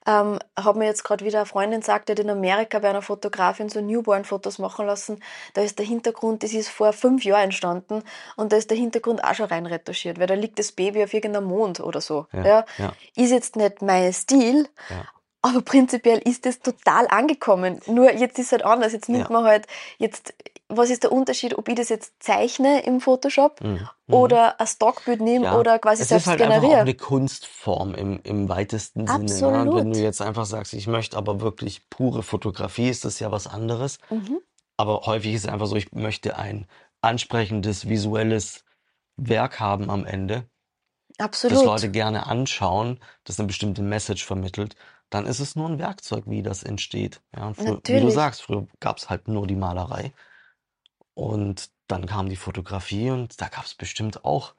Ähm, hat mir jetzt gerade wieder eine Freundin gesagt, die hat in Amerika bei einer Fotografin so Newborn-Fotos machen lassen. Da ist der Hintergrund, das ist vor fünf Jahren entstanden und da ist der Hintergrund auch schon rein retuschiert, weil da liegt das Baby auf irgendeinem Mond oder so. ja, Ja. ja, Ist jetzt nicht mein Stil, ja. aber prinzipiell ist es total angekommen. Nur jetzt ist es halt anders. Jetzt nimmt man halt jetzt, was ist der Unterschied, ob ich das jetzt zeichne im Photoshop Mhm. Mhm. oder ein Stockbild nehme Ja, oder quasi es selbst ist halt einfach auch generiere? eine Kunstform im, im weitesten Sinne. Ne? Und wenn Absolut. du jetzt einfach sagst, ich möchte aber wirklich pure Fotografie, ist das ja was anderes. Mhm. Aber häufig ist es einfach so, ich möchte ein ansprechendes visuelles Werk haben am Ende, das Absolut. Leute gerne anschauen, das eine bestimmte Message vermittelt. Dann ist es nur ein Werkzeug, wie das entsteht. Ja, früher, wie du sagst, früher gab es halt nur die Malerei. Und dann kam die Fotografie und da gab es bestimmt auch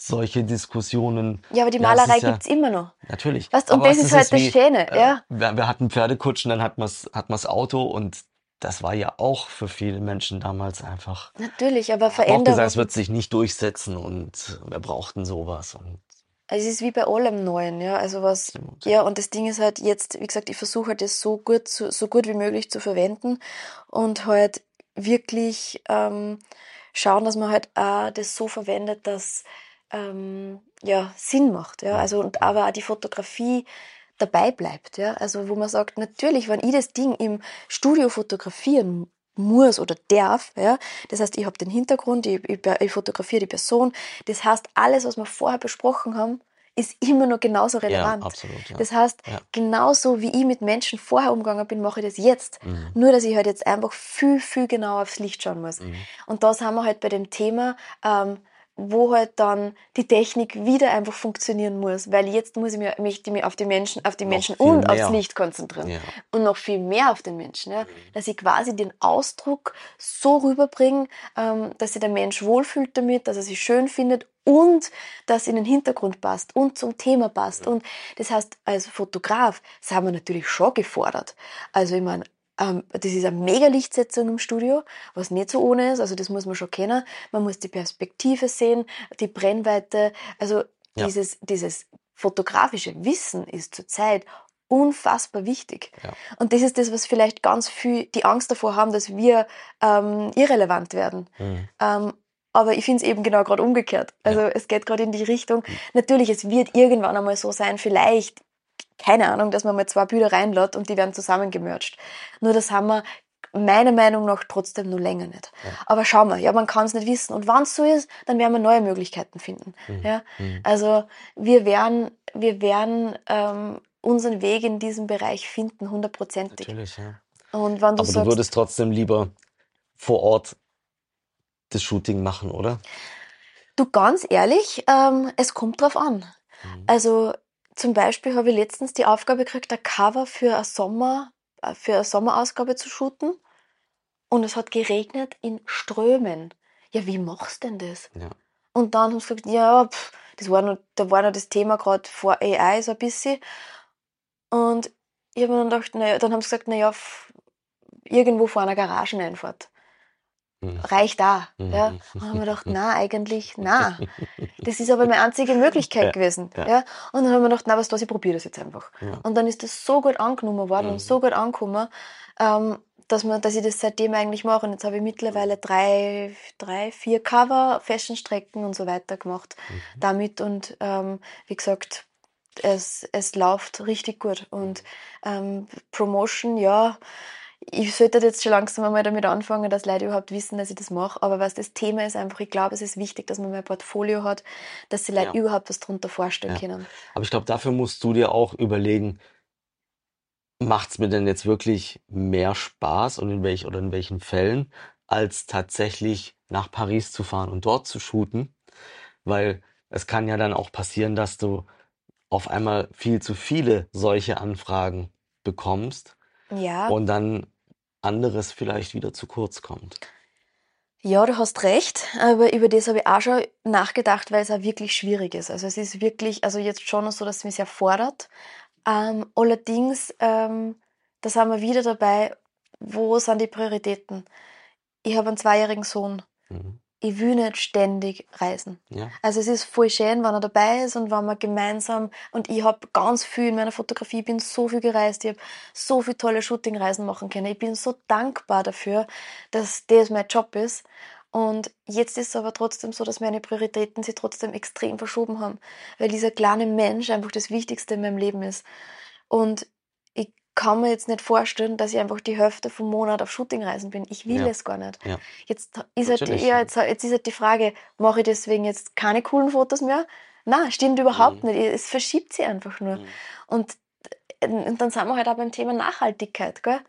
solche Diskussionen. Ja, aber die Malerei ja- gibt's immer noch. Natürlich. Weißt, und Aber das ist halt das Schöne, äh, ja. Wir, wir hatten Pferdekutschen, dann hat man's, hat man's Auto und das war ja auch für viele Menschen damals einfach. Natürlich, aber Hab auch gesagt, es wird sich nicht durchsetzen und wir brauchten sowas. Und Es ist wie bei allem Neuen, ja. Also was, Absolut. ja, und das Ding ist halt jetzt, wie gesagt, ich versuche halt das so gut, zu, so gut wie möglich zu verwenden und halt wirklich ähm, schauen, dass man halt auch das so verwendet, dass ähm, ja Sinn macht, ja. Also und aber auch die Fotografie dabei bleibt, ja. Also wo man sagt, natürlich, wenn ich das Ding im Studio fotografieren muss oder darf, ja. Das heißt, ich habe den Hintergrund, ich, ich, ich fotografiere die Person. Das heißt, alles, was wir vorher besprochen haben, ist immer noch genauso ja, relevant. absolut. Ja. Das heißt, Ja. genauso wie ich mit Menschen vorher umgegangen bin, mache ich das jetzt. Mhm. Nur, dass ich halt jetzt einfach viel, viel genauer aufs Licht schauen muss. Mhm. Und da sind wir halt bei dem Thema, ähm, wo halt dann die Technik wieder einfach funktionieren muss, weil jetzt muss ich mich, möchte ich mich auf die Menschen, auf die Noch Menschen und aufs mehr. Licht konzentrieren Ja. und noch viel mehr auf den Menschen, ja? Mhm. dass ich quasi den Ausdruck so rüberbringe, ähm, dass sich der Mensch wohlfühlt damit, dass er sich schön findet und dass in den Hintergrund passt und zum Thema passt. Und das heißt, als Fotograf sind wir natürlich schon gefordert. Also ich meine, ähm, das ist eine mega Lichtsetzung im Studio, was nicht so ohne ist. Also das muss man schon kennen. Man muss die Perspektive sehen, die Brennweite. Also Ja. dieses, dieses fotografische Wissen ist zurzeit unfassbar wichtig. Ja. Und das ist das, was vielleicht ganz viel die Angst davor haben, dass wir ähm, irrelevant werden. Mhm. Ähm, aber ich finde es eben genau gerade umgekehrt. Also es geht gerade in die Richtung. Natürlich, es wird irgendwann einmal so sein, vielleicht, keine Ahnung, dass man mal zwei Bilder reinlädt und die werden zusammengemercht. Nur das haben wir meiner Meinung nach trotzdem nur länger nicht. Aber schauen wir, ja, man kann es nicht wissen. Und wenn es so ist, dann werden wir neue Möglichkeiten finden. Ja? Mhm. Also wir werden, wir werden ähm, unseren Weg in diesem Bereich finden, hundertprozentig. Natürlich, ja. Und wenn du Aber du sagst, würdest trotzdem lieber vor Ort das Shooting machen, oder? Du, ganz ehrlich, ähm, es kommt drauf an. Mhm. Also zum Beispiel habe ich letztens die Aufgabe gekriegt, ein Cover für eine Sommer, äh, für eine Sommerausgabe zu shooten. Und es hat geregnet in Strömen. Ja, wie machst du denn das? Ja. Und dann haben sie gesagt, ja, pff, das war noch, da war noch das Thema gerade vor AI so ein bisschen. Und ich habe mir dann gedacht, naja, dann haben sie gesagt, naja, irgendwo vor einer Garageneinfahrt. Mhm. Reicht da. Mhm. Ja. Und dann haben wir gedacht, na, eigentlich, na. Das ist aber meine einzige Möglichkeit gewesen. ja. Ja. Und dann haben wir gedacht, na, was das, ich probiere das jetzt einfach. Ja. Und dann ist das so gut angenommen worden Mhm. und so gut angekommen, ähm, dass, man, dass ich das seitdem eigentlich mache. Und jetzt habe ich mittlerweile drei, drei vier Cover, Fashionstrecken und so weiter gemacht Mhm. damit. Und ähm, wie gesagt, es, es läuft richtig gut. Und ähm, Promotion, ja, ich sollte jetzt schon langsam einmal damit anfangen, dass Leute überhaupt wissen, dass ich das mache. Aber was das Thema ist, einfach, ich glaube, es ist wichtig, dass man mal ein Portfolio hat, dass die Leute Ja. überhaupt was drunter vorstellen Ja. können. Aber ich glaube, dafür musst du dir auch überlegen, macht's mir denn jetzt wirklich mehr Spaß und in welch oder in welchen Fällen, als tatsächlich nach Paris zu fahren und dort zu shooten? Weil es kann ja dann auch passieren, dass du auf einmal viel zu viele solche Anfragen bekommst Ja, und dann anderes vielleicht wieder zu kurz kommt. Ja, du hast recht, aber über das habe ich auch schon nachgedacht, weil es auch wirklich schwierig ist. Also es ist wirklich, also jetzt schon so, dass es mich sehr fordert. Ähm, allerdings, ähm, da sind wir wieder dabei, wo sind die Prioritäten? Ich habe einen zweijährigen Sohn. Mhm. Ich will nicht ständig reisen. Ja, Also es ist voll schön, wenn er dabei ist und wenn wir gemeinsam und ich habe ganz viel in meiner Fotografie, ich bin so viel gereist, ich habe so viele tolle Shootingreisen machen können. Ich bin so dankbar dafür, dass das mein Job ist. Und jetzt ist es aber trotzdem so, dass meine Prioritäten sich trotzdem extrem verschoben haben, weil dieser kleine Mensch einfach das Wichtigste in meinem Leben ist. Und kann mir jetzt nicht vorstellen, dass ich einfach die Hälfte vom Monat auf Shootingreisen bin. Ich will Ja. es gar nicht. ja. Jetzt ist halt, ja, jetzt, jetzt ist halt die Frage, mache ich deswegen jetzt keine coolen Fotos mehr? Na, stimmt überhaupt Mhm. nicht. Es verschiebt sich einfach nur. Mhm. Und, und dann sind wir halt auch beim Thema Nachhaltigkeit, gell?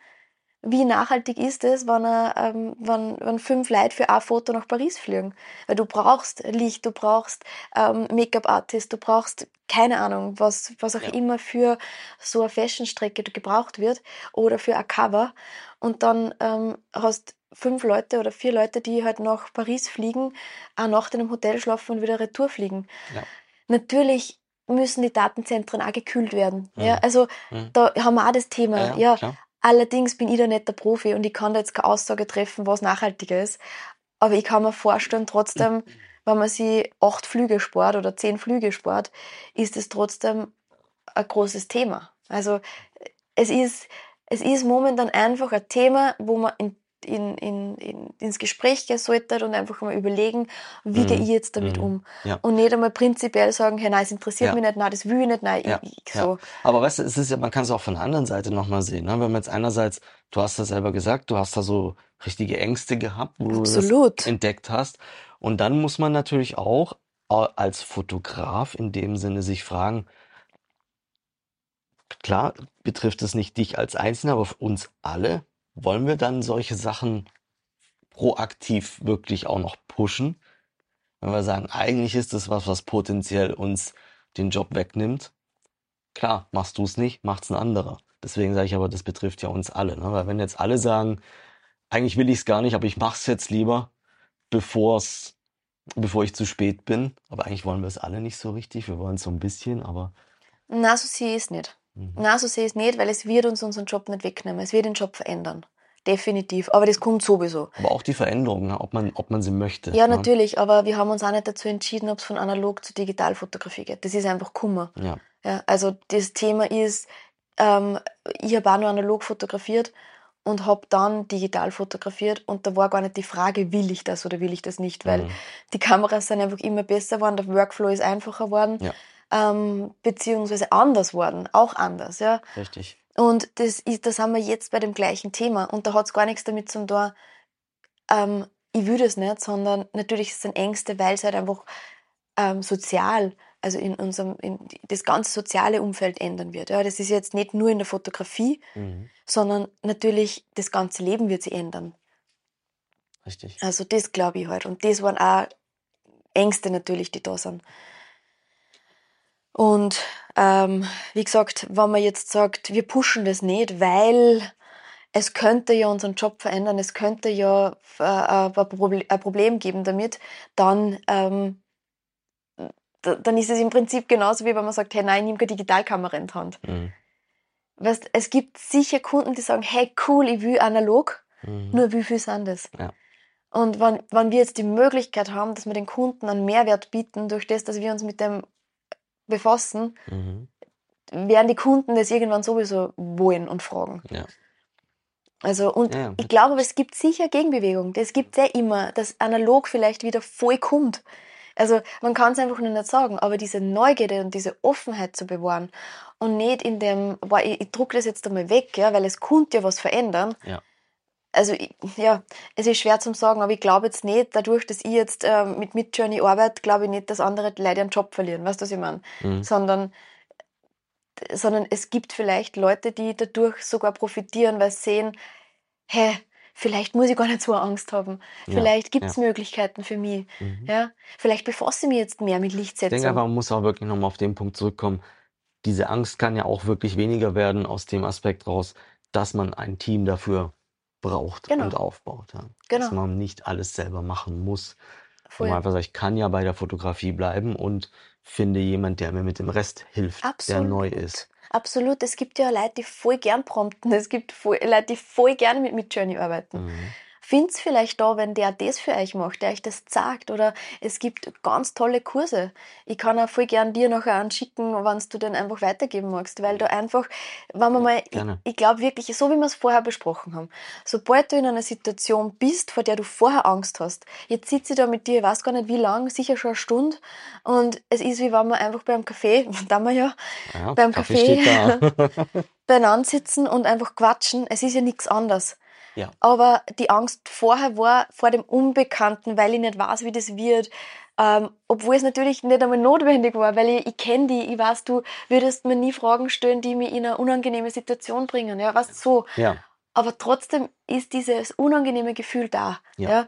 Wie nachhaltig ist es, wenn, ähm, wenn, wenn fünf Leute für ein Foto nach Paris fliegen? Weil du brauchst Licht, du brauchst ähm, Make-up-Artist, du brauchst keine Ahnung, was, was auch Ja. immer für so eine Fashionstrecke gebraucht wird oder für ein Cover. Und dann ähm, hast fünf Leute oder vier Leute, die halt nach Paris fliegen, eine Nacht in einem Hotel schlafen und wieder retour fliegen. Ja. Natürlich müssen die Datenzentren auch gekühlt werden. Mhm. Ja, also Mhm. da haben wir auch das Thema. Ja, ja. Allerdings bin ich da nicht der Profi und ich kann da jetzt keine Aussage treffen, was nachhaltiger ist. Aber ich kann mir vorstellen, trotzdem, wenn man sich acht Flüge spart oder zehn Flüge spart, ist es trotzdem ein großes Thema. Also es ist, es ist momentan einfach ein Thema, wo man in, in, in, in, ins Gespräch gehen sollte und einfach mal überlegen, wie Mhm. gehe ich jetzt damit Mhm. um. Ja. Und nicht einmal prinzipiell sagen, hey, nein, es interessiert Ja. mich nicht, nein, das will ich nicht, nein, Ja, ich, so. Aber weißt du, es ist ja, man kann es auch von der anderen Seite nochmal sehen. Ne? Wenn man jetzt einerseits, du hast das selber gesagt, du hast da so richtige Ängste gehabt, wo du das Absolut. entdeckt hast. Und dann muss man natürlich auch als Fotograf in dem Sinne sich fragen, klar, betrifft es nicht dich als Einzelner, aber uns alle, wollen wir dann solche Sachen proaktiv wirklich auch noch pushen? wenn wir sagen, eigentlich ist das was, was potenziell uns den Job wegnimmt. Klar, machst du es nicht, macht's ein anderer. Deswegen sage ich aber, das betrifft ja uns alle. Ne? Weil wenn jetzt alle sagen, eigentlich will ich es gar nicht, aber ich mache es jetzt lieber, bevor's, bevor ich zu spät bin. Aber eigentlich wollen wir es alle nicht so richtig. Wir wollen es so ein bisschen, aber Na, so sehe ich es nicht. Mhm. Na, so sehe ich es nicht, weil es wird uns unseren Job nicht wegnehmen. Es wird den Job verändern. Definitiv. Aber das kommt sowieso. aber auch die Veränderung, ne? ob man, ob man sie möchte. Ja, ne? natürlich, aber wir haben uns auch nicht dazu entschieden, ob es von analog zu Digitalfotografie geht. Das ist einfach Kummer. Ja, Ja, also das Thema ist, ähm, ich habe auch nur analog fotografiert und habe dann digital fotografiert und da war gar nicht die Frage, will ich das oder will ich das nicht, weil Mhm. die Kameras sind einfach immer besser geworden, der Workflow ist einfacher geworden, Ja. Ähm, beziehungsweise anders worden, auch anders, ja. richtig. Und das ist, da sind wir jetzt bei dem gleichen Thema und da hat es gar nichts damit zu tun, ähm, ich will das nicht, sondern natürlich sind Ängste, weil es halt einfach ähm, sozial, also in unserem, in das ganze soziale Umfeld ändern wird. Ja, das ist jetzt nicht nur in der Fotografie, Mhm. sondern natürlich das ganze Leben wird sich ändern. Richtig. Also das glaube ich halt. Und das waren auch Ängste natürlich, die da sind. Und ähm, wie gesagt, wenn man jetzt sagt, wir pushen das nicht, weil es könnte ja unseren Job verändern, es könnte ja äh, ein, Proble ein Problem geben damit, dann, ähm, da- dann ist es im Prinzip genauso, wie wenn man sagt, hey, nein, nimm keine Digitalkamera in die Hand. Mhm. Weißt, es gibt sicher Kunden, die sagen, hey, cool, ich will analog, Mhm. nur wie viel sind das? Ja. Und wenn, wenn wir jetzt die Möglichkeit haben, dass wir den Kunden einen Mehrwert bieten, durch das, dass wir uns mit dem befassen, Mhm. werden die Kunden das irgendwann sowieso wollen und fragen. Ja. Also, und Ja, ja. ich glaube, es gibt sicher Gegenbewegung. Das gibt es ja immer, dass analog vielleicht wieder voll kommt. Also, man kann es einfach nur nicht sagen, aber diese Neugierde und diese Offenheit zu bewahren und nicht in dem, boah, ich, ich druck das jetzt einmal weg, ja, weil es könnte ja was verändern. Ja. Also, ja, es ist schwer zu sagen, aber ich glaube jetzt nicht, dadurch, dass ich jetzt ähm, mit Midjourney arbeite, glaube ich nicht, dass andere Leute ihren Job verlieren. Weißt du, was ich meine? Mhm. sondern, sondern es gibt vielleicht Leute, die dadurch sogar profitieren, weil sie sehen, hä, vielleicht muss ich gar nicht so Angst haben. Ja, Vielleicht gibt es ja. Möglichkeiten für mich. Mhm. Ja? Vielleicht befasse ich mich jetzt mehr mit Ich denke Lichtsetzung. aber, man muss auch wirklich nochmal auf den Punkt zurückkommen. Diese Angst kann ja auch wirklich weniger werden aus dem Aspekt raus, dass man ein Team dafür braucht Genau. und aufbaut. Ja. Genau. Dass man nicht alles selber machen muss. Voll. man einfach sagt, ich kann ja bei der Fotografie bleiben und finde jemand, der mir mit dem Rest hilft, der neu Absolut. ist. Absolut. Es gibt ja Leute, die voll gern prompten. Es gibt voll, Leute, die voll gerne mit Midjourney arbeiten. Mhm. Find's vielleicht da, wenn der das für euch macht, der euch das sagt. Oder es gibt ganz tolle Kurse. Ich kann auch voll gern dir nachher anschicken, wenn du den einfach weitergeben magst. Weil da einfach, wenn man mal, ich, gerne. ich glaube wirklich, so wie wir es vorher besprochen haben, sobald du in einer Situation bist, vor der du vorher Angst hast, jetzt sitze ich da mit dir, ich weiß gar nicht wie lang, sicher schon eine Stunde. Und es ist wie wenn wir einfach beim Kaffee, da wir ja, Ja, beim Kaffee Kaffee beieinander sitzen und einfach quatschen. Es ist ja nichts anderes. Ja. Aber die Angst vorher war vor dem Unbekannten, weil ich nicht weiß, wie das wird. Ähm, obwohl es natürlich nicht einmal notwendig war, weil ich, ich kenne die, ich weiß, du würdest mir nie Fragen stellen, die mich in eine unangenehme Situation bringen. Ja, weißt so. Ja, Aber trotzdem ist dieses unangenehme Gefühl da. Ja. Ja.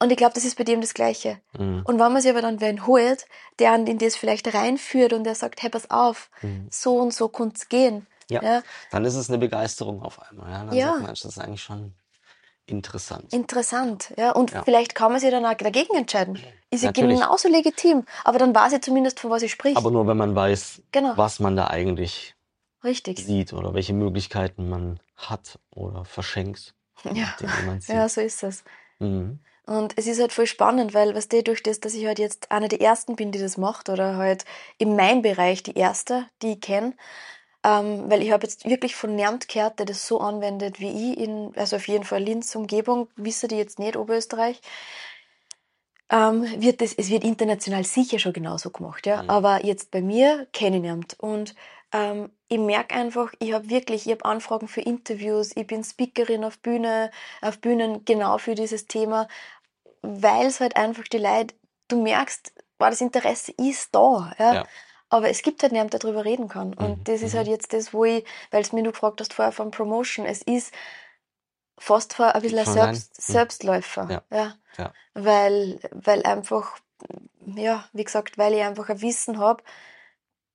Und ich glaube, das ist bei dem das Gleiche. mhm. Und wenn man sich aber dann wen holt, der in das vielleicht reinführt und der sagt, hey, pass auf, Mhm. so und so kann's gehen. Ja. ja. dann ist es eine Begeisterung auf einmal. Ja, dann Ja. sagt man, das ist eigentlich schon interessant. Interessant, ja. Und Ja. vielleicht kann man sich dann auch dagegen entscheiden. Ist ja genauso legitim. Aber dann weiß ich zumindest, von was ich sprich. Aber nur wenn man weiß, Genau. was man da eigentlich Richtig. sieht oder welche Möglichkeiten man hat oder verschenkt, Ja. Ja, so ist es. Mhm. Und es ist halt voll spannend, weil, weißt du, durch das, dass ich halt jetzt eine der ersten bin, die das macht, oder halt in meinem Bereich die erste, die ich kenne, ähm, weil ich habe jetzt wirklich von niemand gehört, der das so anwendet wie ich, in, also auf jeden Fall Linz Umgebung, wissen die jetzt nicht Oberösterreich, ähm, wird das, es wird international sicher schon genauso gemacht, ja. Mhm. Aber jetzt bei mir kenne ich niemand. Und ähm, ich merke einfach, ich habe wirklich, ich habe Anfragen für Interviews, ich bin Speakerin auf Bühne, auf Bühnen genau für dieses Thema, weil es halt einfach die Leute, du merkst, boah, das Interesse ist da, ja. Ja. Aber es gibt halt niemand, der darüber reden kann. Und Mhm, das ist mhm. halt jetzt das, wo ich, weil es mir du gefragt hast vorher von Promotion, es ist fast vor ein bisschen ein- Selbst, Mhm. Selbstläufer. Ja. ja. Ja. Weil, weil einfach ja, wie gesagt, weil ich einfach ein Wissen habe,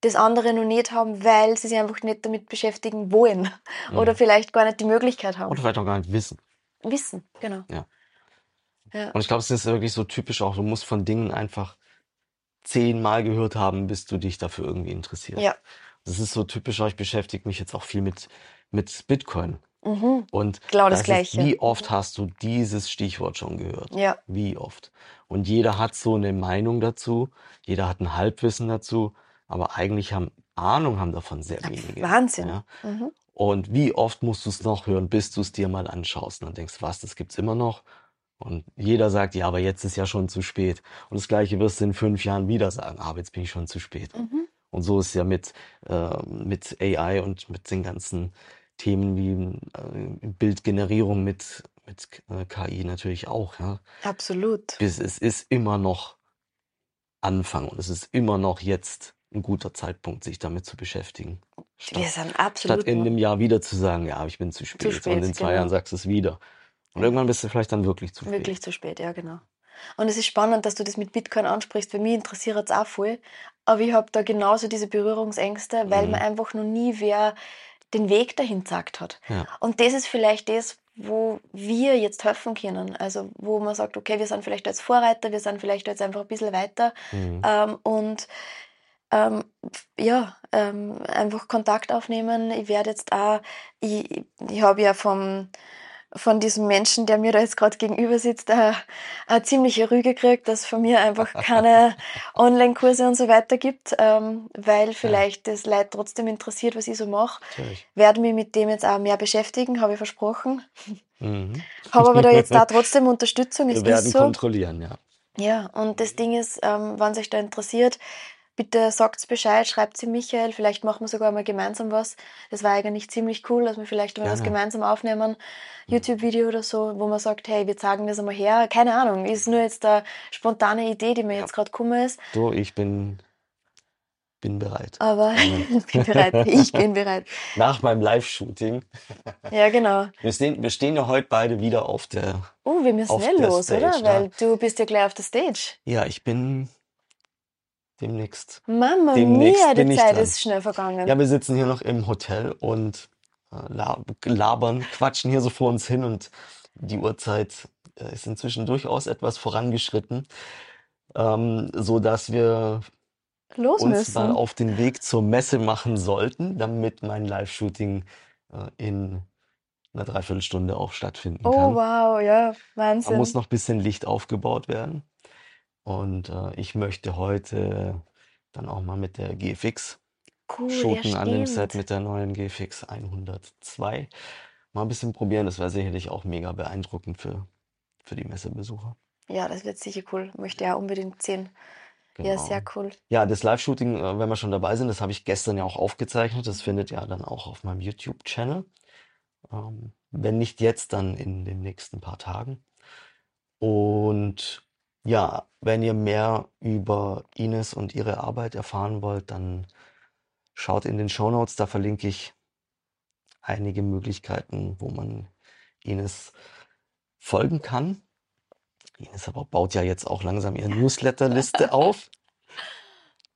das andere noch nicht haben, weil sie sich einfach nicht damit beschäftigen wollen. Mhm. Oder vielleicht gar nicht die Möglichkeit haben. Oder vielleicht auch gar nicht wissen. Wissen, genau. Ja. Ja. Und ich glaube, es ist wirklich so typisch auch, du musst von Dingen einfach zehnmal gehört haben, bis du dich dafür irgendwie interessierst. Ja. Das ist so typisch, ich beschäftige mich jetzt auch viel mit, mit Bitcoin. Mhm. Und Genau da das ist Gleiche. wie oft hast du dieses Stichwort schon gehört? Ja, Wie oft? Und jeder hat so eine Meinung dazu, jeder hat ein Halbwissen dazu, aber eigentlich haben Ahnung haben davon sehr wenige. Wahnsinn. Ja? Mhm. Und wie oft musst du es noch hören, bis du es dir mal anschaust und dann denkst, was, das gibt's immer noch? Und jeder sagt, ja, aber jetzt ist ja schon zu spät. Und das Gleiche wirst du in fünf Jahren wieder sagen, aber jetzt bin ich schon zu spät. Mhm. Und so ist ja mit, äh, mit AI und mit den ganzen Themen wie äh, Bildgenerierung mit, mit äh, KI natürlich auch. Ja. Absolut. Bis es ist immer noch Anfang und es ist immer noch jetzt ein guter Zeitpunkt, sich damit zu beschäftigen. Wir Statt, sind absolut statt in einem Jahr wieder zu sagen, ja, ich bin zu spät. und spät, in zwei genau. Jahren sagst du es wieder. Und irgendwann bist du vielleicht dann wirklich zu spät. wirklich zu spät, ja genau. Und es ist spannend, dass du das mit Bitcoin ansprichst. Für mich interessiert es auch voll. Aber ich habe da genauso diese Berührungsängste, weil Mhm. mir einfach noch nie wer den Weg dahin gesagt hat. Ja. Und das ist vielleicht das, wo wir jetzt helfen können. Also wo man sagt, okay, wir sind vielleicht jetzt Vorreiter, wir sind vielleicht jetzt einfach ein bisschen weiter. Mhm. Ähm, und ähm, ja, ähm, einfach Kontakt aufnehmen. Ich werde jetzt auch, ich, ich habe ja vom, von diesem Menschen, der mir da jetzt gerade gegenüber sitzt, eine, eine ziemliche Rüge gekriegt, dass es von mir einfach keine Online-Kurse und so weiter gibt, ähm, weil vielleicht das Leute trotzdem interessiert, was ich so mache. Werde mich mit dem jetzt auch mehr beschäftigen, habe ich versprochen. Mhm. Habe aber da jetzt da trotzdem Unterstützung. Es Wir werden ist so. kontrollieren, ja. Ja, und das Ding ist, ähm, wenn sich da interessiert, bitte sagt's Bescheid, schreibt sie Michael, vielleicht machen wir sogar mal gemeinsam was. Das war eigentlich ziemlich cool, dass wir vielleicht mal was Gerne. gemeinsam aufnehmen, YouTube-Video oder so, wo man sagt, hey, wir zeigen das einmal her. Keine Ahnung, ist nur jetzt eine spontane Idee, die mir jetzt gerade gekommen ist, So, ich bin, bin bereit. aber bin bereit, ich bin bereit. Nach meinem Live-Shooting. Ja, genau. Wir stehen, wir stehen ja heute beide wieder auf der. Oh, wir müssen schnell los, Stage, oder? ja. Weil du bist ja gleich auf der Stage. Ja, ich bin demnächst. Mama Demnächst mia, die Zeit dran. ist schnell vergangen. Ja, wir sitzen hier noch im Hotel und äh, la- labern, quatschen hier so vor uns hin und die Uhrzeit äh, ist inzwischen durchaus etwas vorangeschritten, ähm, so dass wir Los uns mal müssen. auf den Weg zur Messe machen sollten, damit mein Live-Shooting äh, in einer Dreiviertelstunde auch stattfinden Oh, kann. wow, ja, Da muss Wahnsinn. noch ein bisschen Licht aufgebaut werden. Und äh, ich möchte heute dann auch mal mit der GFX Cool, ja, shooten an dem Set mit der neuen GFX 102. Mal ein bisschen probieren, das wäre sicherlich auch mega beeindruckend für, für die Messebesucher. Ja, das wird sicher cool. Möchte ja unbedingt sehen. Ja, Genau. sehr cool. Ja, das Live-Shooting, äh, wenn wir schon dabei sind, das habe ich gestern ja auch aufgezeichnet. Das findet ja dann auch auf meinem YouTube-Channel. Ähm, wenn nicht jetzt, dann in den nächsten paar Tagen. Und ja, wenn ihr mehr über Ines und ihre Arbeit erfahren wollt, dann schaut in den Shownotes, da verlinke ich einige Möglichkeiten, wo man Ines folgen kann. Ines aber baut ja jetzt auch langsam ihre Newsletterliste auf.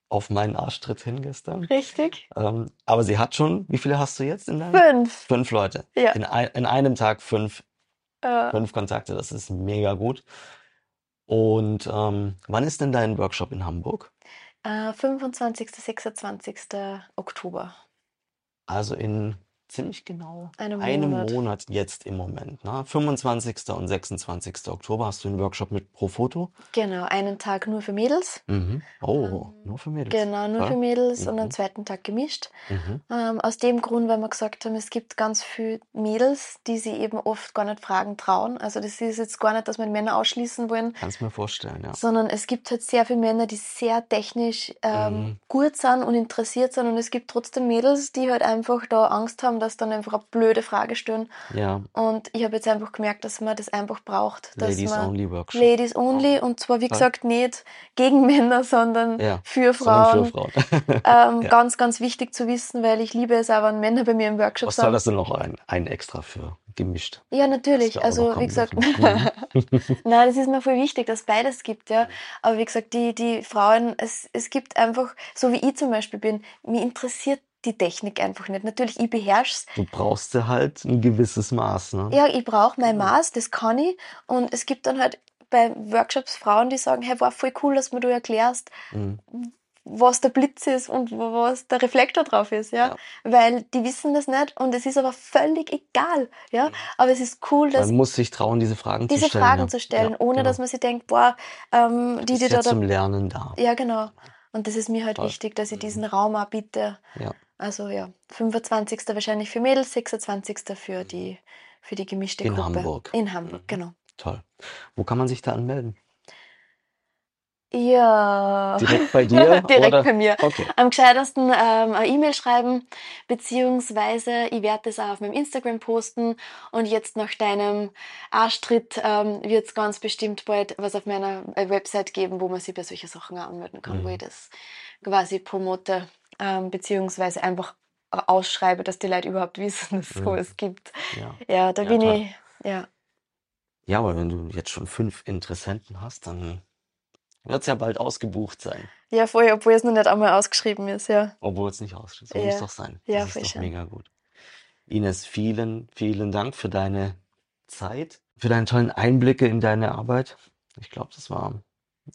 Auf meinen Arschtritt hin gestern. Richtig? Ähm, aber sie hat schon, wie viele hast du jetzt in deinem? Fünf. Fünf Leute. Ja. In, ein, in einem Tag fünf, Äh, fünf Kontakte, das ist mega gut. Und ähm, wann ist denn dein Workshop in Hamburg? äh, 25., 26. Oktober. Also in ziemlich genau Einem einem Monat. Monat jetzt im Moment. Ne? 25. und 26. Oktober hast du einen Workshop mit Profoto. Genau, einen Tag nur für Mädels. Mhm. Oh, Ähm, nur für Mädels. Genau, nur Ja. für Mädels und Mhm. einen zweiten Tag gemischt. Mhm. Ähm, aus dem Grund, weil wir gesagt haben, es gibt ganz viele Mädels, die sich eben oft gar nicht fragen trauen. Also das ist jetzt gar nicht, dass wir Männer ausschließen wollen, Kannst mir vorstellen, ja. sondern es gibt halt sehr viele Männer, die sehr technisch ähm, Mhm. gut sind und interessiert sind und es gibt trotzdem Mädels, die halt einfach da Angst haben haben, dass dann einfach eine blöde Frage stellen. Ja, Und ich habe jetzt einfach gemerkt, dass man das einfach braucht. Dass Ladies Only Workshop. Ladies Only und zwar, wie gesagt, nicht gegen Männer, sondern Ja, für sondern Frauen. für Frauen. Ähm, Ja. Ganz, ganz wichtig zu wissen, weil ich liebe es auch, wenn Männer bei mir im Workshop Was soll sind. das denn noch ein, ein extra für gemischt? Ja, natürlich. Also, wie gesagt, dürfen. nein, das ist mir voll wichtig, dass beides gibt, ja. Aber wie gesagt, die, die Frauen, es, es gibt einfach, so wie ich zum Beispiel bin, mich interessiert die Technik einfach nicht. Natürlich, ich beherrsch's. Du brauchst ja halt ein gewisses Maß, ne? Ja, ich brauche mein Maß, das kann ich. Und es gibt dann halt bei Workshops Frauen, die sagen, hey, war voll cool, dass mir du erklärst, Mhm. was der Blitz ist und was der Reflektor drauf ist, ja? Ja. Weil die wissen das nicht und es ist aber völlig egal, ja? Aber es ist cool, dass Man muss sich trauen, diese Fragen diese zu stellen. Fragen ja. zu stellen, ja, ohne genau. dass man sich denkt, boah, ähm, die, die da zum Lernen da. ja, genau. Und das ist mir halt Toll. wichtig, dass ich diesen Raum auch biete. Ja. Also ja, 25. wahrscheinlich für Mädels, 26. für die, für die gemischte In Gruppe. Hamburg. In Hamburg, Mhm. genau. Toll. Wo kann man sich da anmelden? Ja. Direkt bei dir? Direkt oder? bei mir. Okay. Am gescheitesten ähm, eine E-Mail schreiben, beziehungsweise ich werde das auch auf meinem Instagram posten und jetzt nach deinem Arschtritt ähm, wird es ganz bestimmt bald was auf meiner äh, Website geben, wo man sich bei solchen Sachen auch anmelden kann, wo Mhm. ich das quasi promote, ähm, beziehungsweise einfach ausschreibe, dass die Leute überhaupt wissen, dass es Mhm. sowas gibt. Ja. Ja, da Ja, bin toll. ich, ja. ja, aber wenn du jetzt schon fünf Interessenten hast, dann wird es ja bald ausgebucht sein. Ja, voll, obwohl es noch nicht einmal ausgeschrieben ist, ja. Obwohl es nicht aussteht. So Ja. muss es doch sein. Ja, das ist doch mega gut. Ines, vielen, vielen Dank für deine Zeit, für deine tollen Einblicke in deine Arbeit. Ich glaube, das war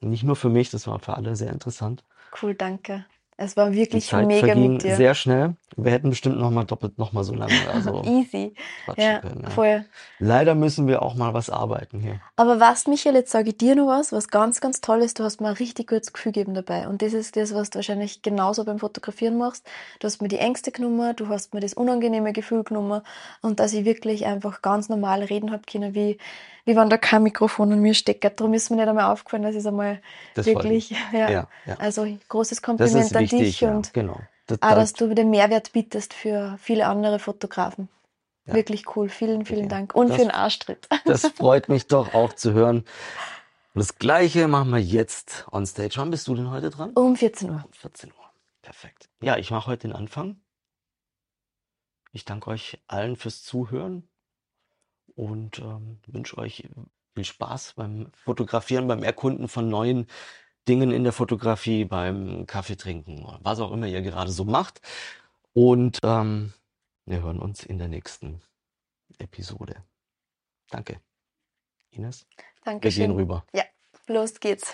nicht nur für mich, das war für alle sehr interessant. Cool, danke. Es war wirklich mega verging mit dir. sehr schnell. Wir hätten bestimmt noch mal doppelt noch mal so lange also Easy. Ja, können. Ja. voll. Leider müssen wir auch mal was arbeiten hier. Aber was, Michael, jetzt sage ich dir noch was, was ganz, ganz toll ist, du hast mir ein richtig gutes Gefühl gegeben dabei. Und das ist das, was du wahrscheinlich genauso beim Fotografieren machst. Du hast mir die Ängste genommen, du hast mir das unangenehme Gefühl genommen und dass ich wirklich einfach ganz normal reden hab können, wie, wie wenn da kein Mikrofon an mir steckt. Darum ist mir nicht einmal aufgefallen, dass ich es einmal Das wirklich, ja. Ja, ja. Also großes Kompliment an dich und genau. Das, auch, dass das, du den Mehrwert bietest für viele andere Fotografen. Ja. Wirklich cool. Vielen, vielen Okay. Dank. Und Das- für den Arschtritt. das freut mich doch auch zu hören. Und das Gleiche machen wir jetzt on stage. Wann bist du denn heute dran? Um 14 Uhr. Um 14 Uhr. Perfekt. Ja, ich mache heute den Anfang. Ich danke euch allen fürs Zuhören und ähm, wünsche euch viel Spaß beim Fotografieren, beim Erkunden von neuen Dingen in der Fotografie, beim Kaffee trinken, was auch immer ihr gerade so macht. Und ähm, wir hören uns in der nächsten Episode. Danke. Ines, wir Dankeschön. gehen rüber. Los geht's.